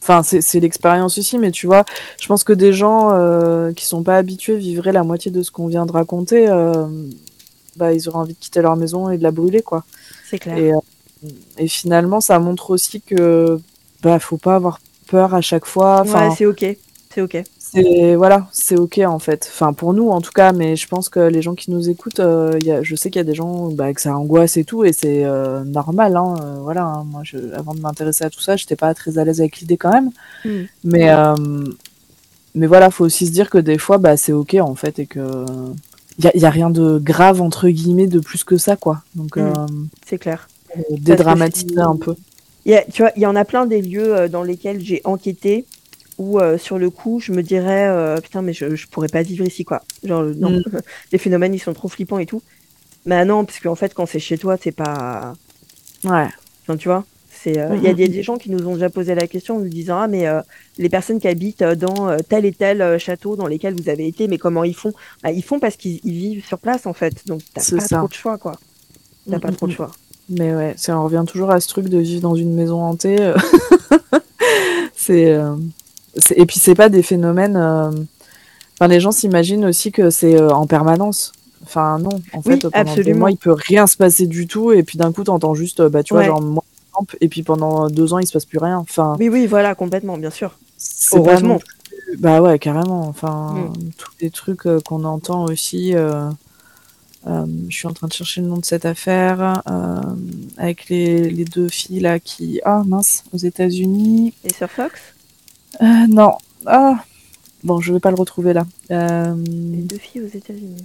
Enfin, c'est c'est l'expérience aussi, mais tu vois, je pense que des gens euh, qui sont pas habitués vivraient la moitié de ce qu'on vient de raconter. euh, bah, ils auraient envie de quitter leur maison et de la brûler, quoi. C'est clair. Et, euh, et finalement, ça montre aussi que bah, faut pas avoir peur à chaque fois. Enfin, ouais, c'est ok, c'est ok. c'est voilà, c'est ok en fait. Enfin pour nous en tout cas, mais je pense que les gens qui nous écoutent, euh, y a, je sais qu'il y a des gens bah, que ça angoisse et tout, et c'est euh, normal. Hein, euh, voilà, hein. moi je, avant de m'intéresser à tout ça, j'étais pas très à l'aise avec l'idée quand même. Mm. Mais euh, mais voilà, faut aussi se dire que des fois, bah c'est ok en fait, et que il y a, y a rien de grave entre guillemets de plus que ça quoi. Donc Mm. euh, C'est clair. dédramatiser un peu. Il y a- tu vois, il y en a plein des lieux dans lesquels j'ai enquêté où euh, sur le coup je me dirais euh, putain mais je, je pourrais pas vivre ici quoi. Genre non, Mm. les phénomènes ils sont trop flippants et tout. Mais non parce qu'en fait quand c'est chez toi c'est pas, Ouais. enfin tu vois, c'est euh, il y a des, des gens qui nous ont déjà posé la question en nous disant ah mais euh, les personnes qui habitent euh, dans euh, tel et tel château dans lesquels vous avez été mais comment ils font? Bah, Ils font parce qu'ils ils vivent sur place en fait donc t'as pas ça. trop de choix quoi. T'as Mm, pas mm, trop de mm. choix. Mais ouais, ça en revient toujours à ce truc de vivre dans une maison hantée. c'est, euh, et puis c'est pas des phénomènes. euh, Enfin, les gens s'imaginent aussi que c'est euh, en permanence. Enfin non, en Oui, fait pendant des absolument. mois il peut rien se passer du tout et puis d'un coup t'entends juste euh, bah tu vois Ouais. genre moi et puis pendant deux ans il se passe plus rien. Enfin Oui oui voilà complètement bien sûr. Heureusement. plus- Bah ouais carrément. Enfin Mm. tous les trucs euh, qu'on entend aussi. euh, euh, je suis en train de chercher le nom de cette affaire avec les, les deux filles là qui ah mince aux États-Unis. Et sur Fox? Euh, non ah bon je vais pas le retrouver là. Euh, Les deux filles aux États-Unis.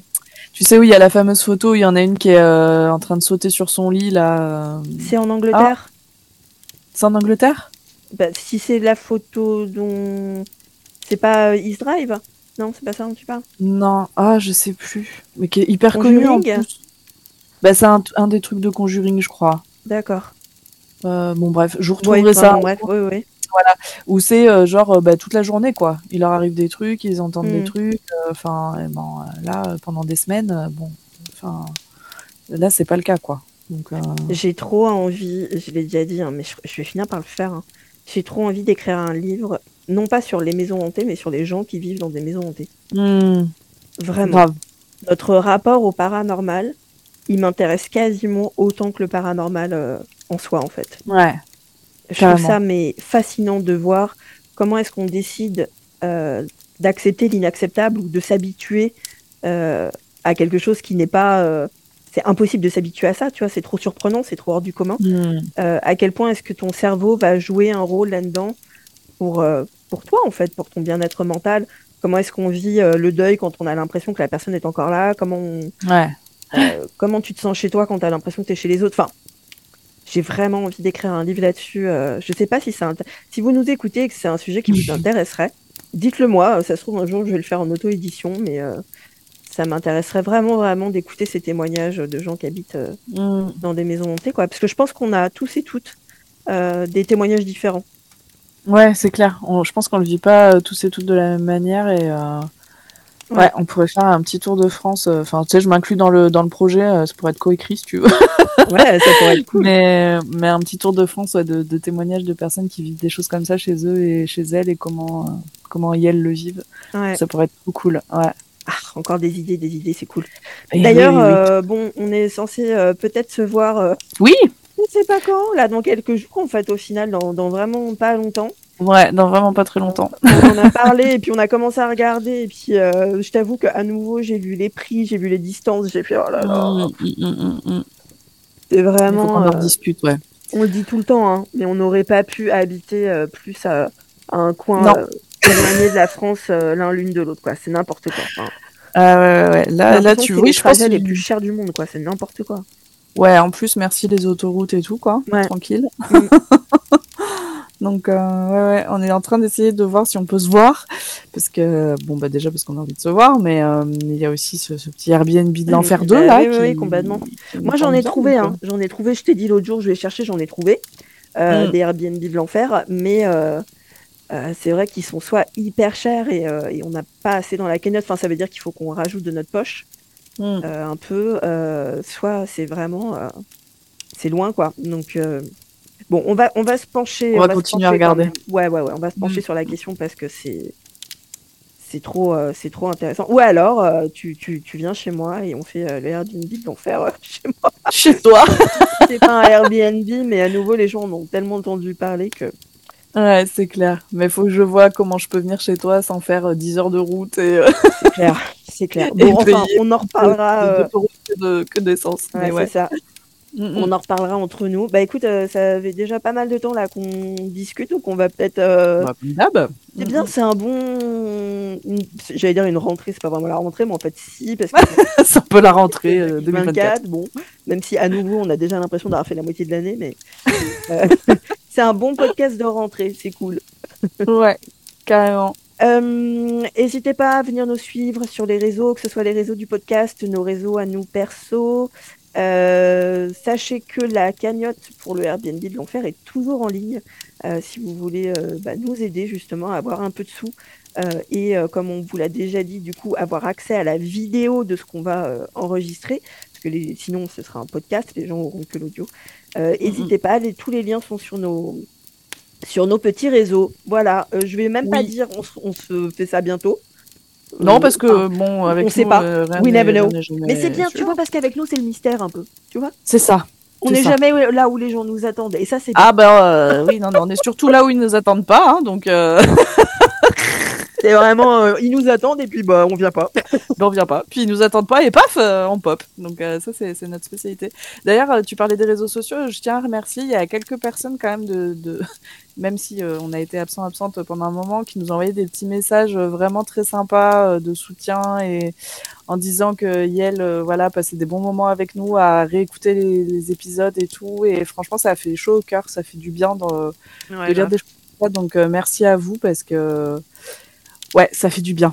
tu sais où il y a la fameuse photo il y en a une qui est euh, en train de sauter sur son lit là. euh, C'est en Angleterre C'est en Angleterre? Bah, Si c'est la photo dont. C'est pas euh, East Drive Non, c'est pas ça dont tu parles? Non ah je sais plus mais qui est hyper connu en plus. Bah c'est un, un des trucs de Conjuring je crois. D'accord. Euh, bon bref je Ouais, retrouverai ça. bon, bref, oui, oui. Où c'est euh, genre euh, bah, toute la journée quoi. Il leur arrive des trucs, ils entendent des Mm. trucs. euh, Enfin et bon, là pendant des semaines, bon, enfin là c'est pas le cas quoi. Donc J'ai trop envie, je l'ai déjà dit, hein, mais je, je vais finir par le faire. hein. J'ai trop envie d'écrire un livre, non pas sur les maisons hantées, mais sur les gens qui vivent dans des maisons hantées. hmm, Vraiment. Notre rapport au paranormal, il m'intéresse quasiment autant que le paranormal euh, en soi, en fait. Ouais. Je trouve ça mais fascinant de voir comment est-ce qu'on décide euh, d'accepter l'inacceptable ou de s'habituer euh, à quelque chose qui n'est pas. euh, c'est impossible de s'habituer à ça, tu vois, c'est trop surprenant, c'est trop hors du commun. Hmm, à quel point est-ce que ton cerveau va jouer un rôle là-dedans pour, pour toi, en fait, pour ton bien-être mental? Comment est-ce qu'on vit le deuil quand on a l'impression que la personne est encore là? Comment on, Ouais. comment tu te sens chez toi quand tu as l'impression que tu es chez les autres? Enfin, j'ai vraiment envie d'écrire un livre là-dessus. euh, je sais pas si int- si vous nous écoutez et que c'est un sujet qui vous intéresserait, dites-le moi. Ça se trouve un jour je vais le faire en auto-édition, mais euh, ça m'intéresserait vraiment vraiment d'écouter ces témoignages de gens qui habitent euh, Hmm, dans des maisons hantées, quoi. Parce que je pense qu'on a tous et toutes euh, des témoignages différents. Ouais, c'est clair. On- je pense qu'on le vit pas euh, tous et toutes de la même manière et euh, ouais. Ouais. on pourrait faire un petit tour de France. euh, Enfin, tu sais, je m'inclus dans le dans le projet. euh, ça pourrait être coécrit si tu veux. Ouais, ça pourrait être cool. Mais, mais un petit tour de France ouais, de, de témoignages de personnes qui vivent des choses comme ça chez eux et chez elles et comment, euh, comment elles le vivent. Ouais. Ça pourrait être trop cool. Ouais. Ah, encore des idées, des idées, c'est cool. Et D'ailleurs, oui, oui, oui. euh, bon, on est censé euh, peut-être se voir. euh, Oui, je ne sais pas quand, là, dans quelques jours, en fait, au final, dans, dans vraiment pas longtemps. Ouais, dans vraiment pas très longtemps. On a parlé et puis on a commencé à regarder. Et puis, euh, je t'avoue qu'à nouveau, j'ai vu les prix, j'ai vu les distances, j'ai fait oh là là. Mm, mm, mm, mm, mm. C'est Il faut vraiment. qu'on en euh, discute, ouais. on le dit tout le temps, hein, mais on n'aurait pas pu habiter euh, plus à, à un coin éloigné de la France l'un l'une de l'autre, quoi. C'est n'importe quoi. Ah ouais, ouais, ouais. Là, là, tu vois, les je pense. les plus chers du monde, quoi. C'est n'importe quoi. Ouais, en plus, merci les autoroutes et tout, quoi. Ouais. Tranquille. Donc, euh, ouais, ouais, on est en train d'essayer de voir si on peut se voir. Parce que, bon, bah, déjà, parce qu'on a envie de se voir, mais euh, il y a aussi ce, ce petit Airbnb de l'enfer 2, Bah là. oui, oui, qui- oui, complètement. qui Moi, j'en ai trouvé, hein. J'en ai trouvé. Je t'ai dit l'autre jour, je vais chercher, j'en ai trouvé euh, Mm. des Airbnb de l'enfer, mais c'est vrai qu'ils sont soit hyper chers et, et on n'a pas assez dans la cagnotte. Enfin, ça veut dire qu'il faut qu'on rajoute de notre poche mm. un peu, soit c'est vraiment c'est loin quoi. Donc bon, on va on va se pencher. On va continuer à quand regarder. Ouais ouais ouais, on va se pencher Mm. sur la question parce que c'est c'est trop euh, c'est trop intéressant. Ou alors euh, tu, tu, tu viens chez moi et on fait euh, le Airbnb de l'enfer euh, chez moi. Chez toi. C'est pas un Airbnb, mais à nouveau les gens en ont tellement entendu parler que Ouais, c'est clair. Mais faut que je vois comment je peux venir chez toi sans faire euh, 10 heures de route et c'est clair, c'est clair. Bon enfin, on en reparlera. de- que de- que d'essence. ouais, Mais c'est ouais. ça. On en reparlera entre nous. Bah écoute, euh, ça fait déjà pas mal de temps là qu'on discute, donc on va peut-être. euh, Bah. C'est Mm, bien, c'est un bon. une- J'allais dire une rentrée, c'est pas vraiment la rentrée, mais en fait si, parce que C'est un peu la rentrée euh, 2024. 2024, bon, même si à nouveau on a déjà l'impression d'avoir fait la moitié de l'année, mais euh, c'est un bon podcast de rentrée, c'est cool. ouais, carrément. Euh, N'hésitez pas à venir nous suivre sur les réseaux, que ce soit les réseaux du podcast, nos réseaux à nous perso. Euh, sachez que la cagnotte pour le Airbnb de l'enfer est toujours en ligne. Euh, si vous voulez euh, bah, nous aider justement à avoir un peu de sous et comme on vous l'a déjà dit, du coup, avoir accès à la vidéo de ce qu'on va enregistrer, parce que les, sinon ce sera un podcast, les gens auront que l'audio. Euh, N'hésitez pas, les, tous les liens sont sur nos sur nos petits réseaux. Voilà, je vais même pas dire on se fait ça bientôt. Non, Euh, parce que enfin, bon, avec on nous, sait pas. euh, We never know. mais c'est bien, tu vois, parce qu'avec nous c'est le mystère un peu. Tu vois, C'est ça. on n'est jamais là où les gens nous attendent. Et ça c'est Ah ben euh, oui, non, non, on est surtout là où ils nous attendent pas, hein, donc euh, c'est vraiment euh, ils nous attendent et puis bah on vient pas. ben, on vient pas. Puis ils nous attendent pas et paf, euh, on pop. Donc euh, ça c'est c'est notre spécialité. D'ailleurs, euh, tu parlais des réseaux sociaux, je tiens à remercier. Il y a quelques personnes quand même de, de... même si euh, on a été absent absente pendant un moment, qui nous ont envoyé des petits messages euh, vraiment très sympas euh, de soutien et en disant que Yel, euh, voilà, passait des bons moments avec nous à réécouter les, les épisodes et tout. Et franchement, ça a fait chaud au cœur, ça fait du bien de, de lire des choses comme ça. Donc euh, merci à vous parce que ouais, ça fait du bien.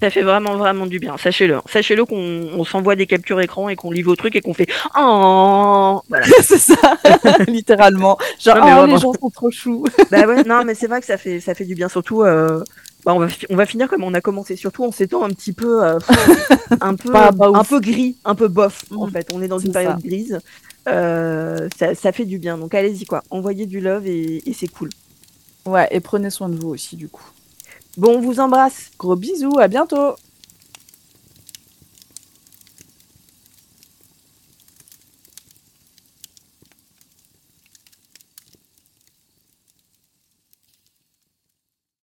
Ça fait vraiment vraiment du bien. Sachez-le. Sachez-le qu'on on s'envoie des captures écran et qu'on lit vos trucs et qu'on fait oh voilà. c'est ça, littéralement. Genre, Non, oh, les gens sont trop choux. bah ouais, non, mais c'est vrai que ça fait, ça fait du bien. Surtout, euh, bah on, va, fi- on va finir comme on a commencé. Surtout en temps un petit peu, euh, un peu, un peu gris, un peu bof. En Mhm. fait, on est dans une période ça. grise. Euh, ça, ça fait du bien. Donc allez-y quoi, envoyez du love et, et c'est cool. Ouais, et prenez soin de vous aussi, du coup. Bon, on vous embrasse. Gros bisous, à bientôt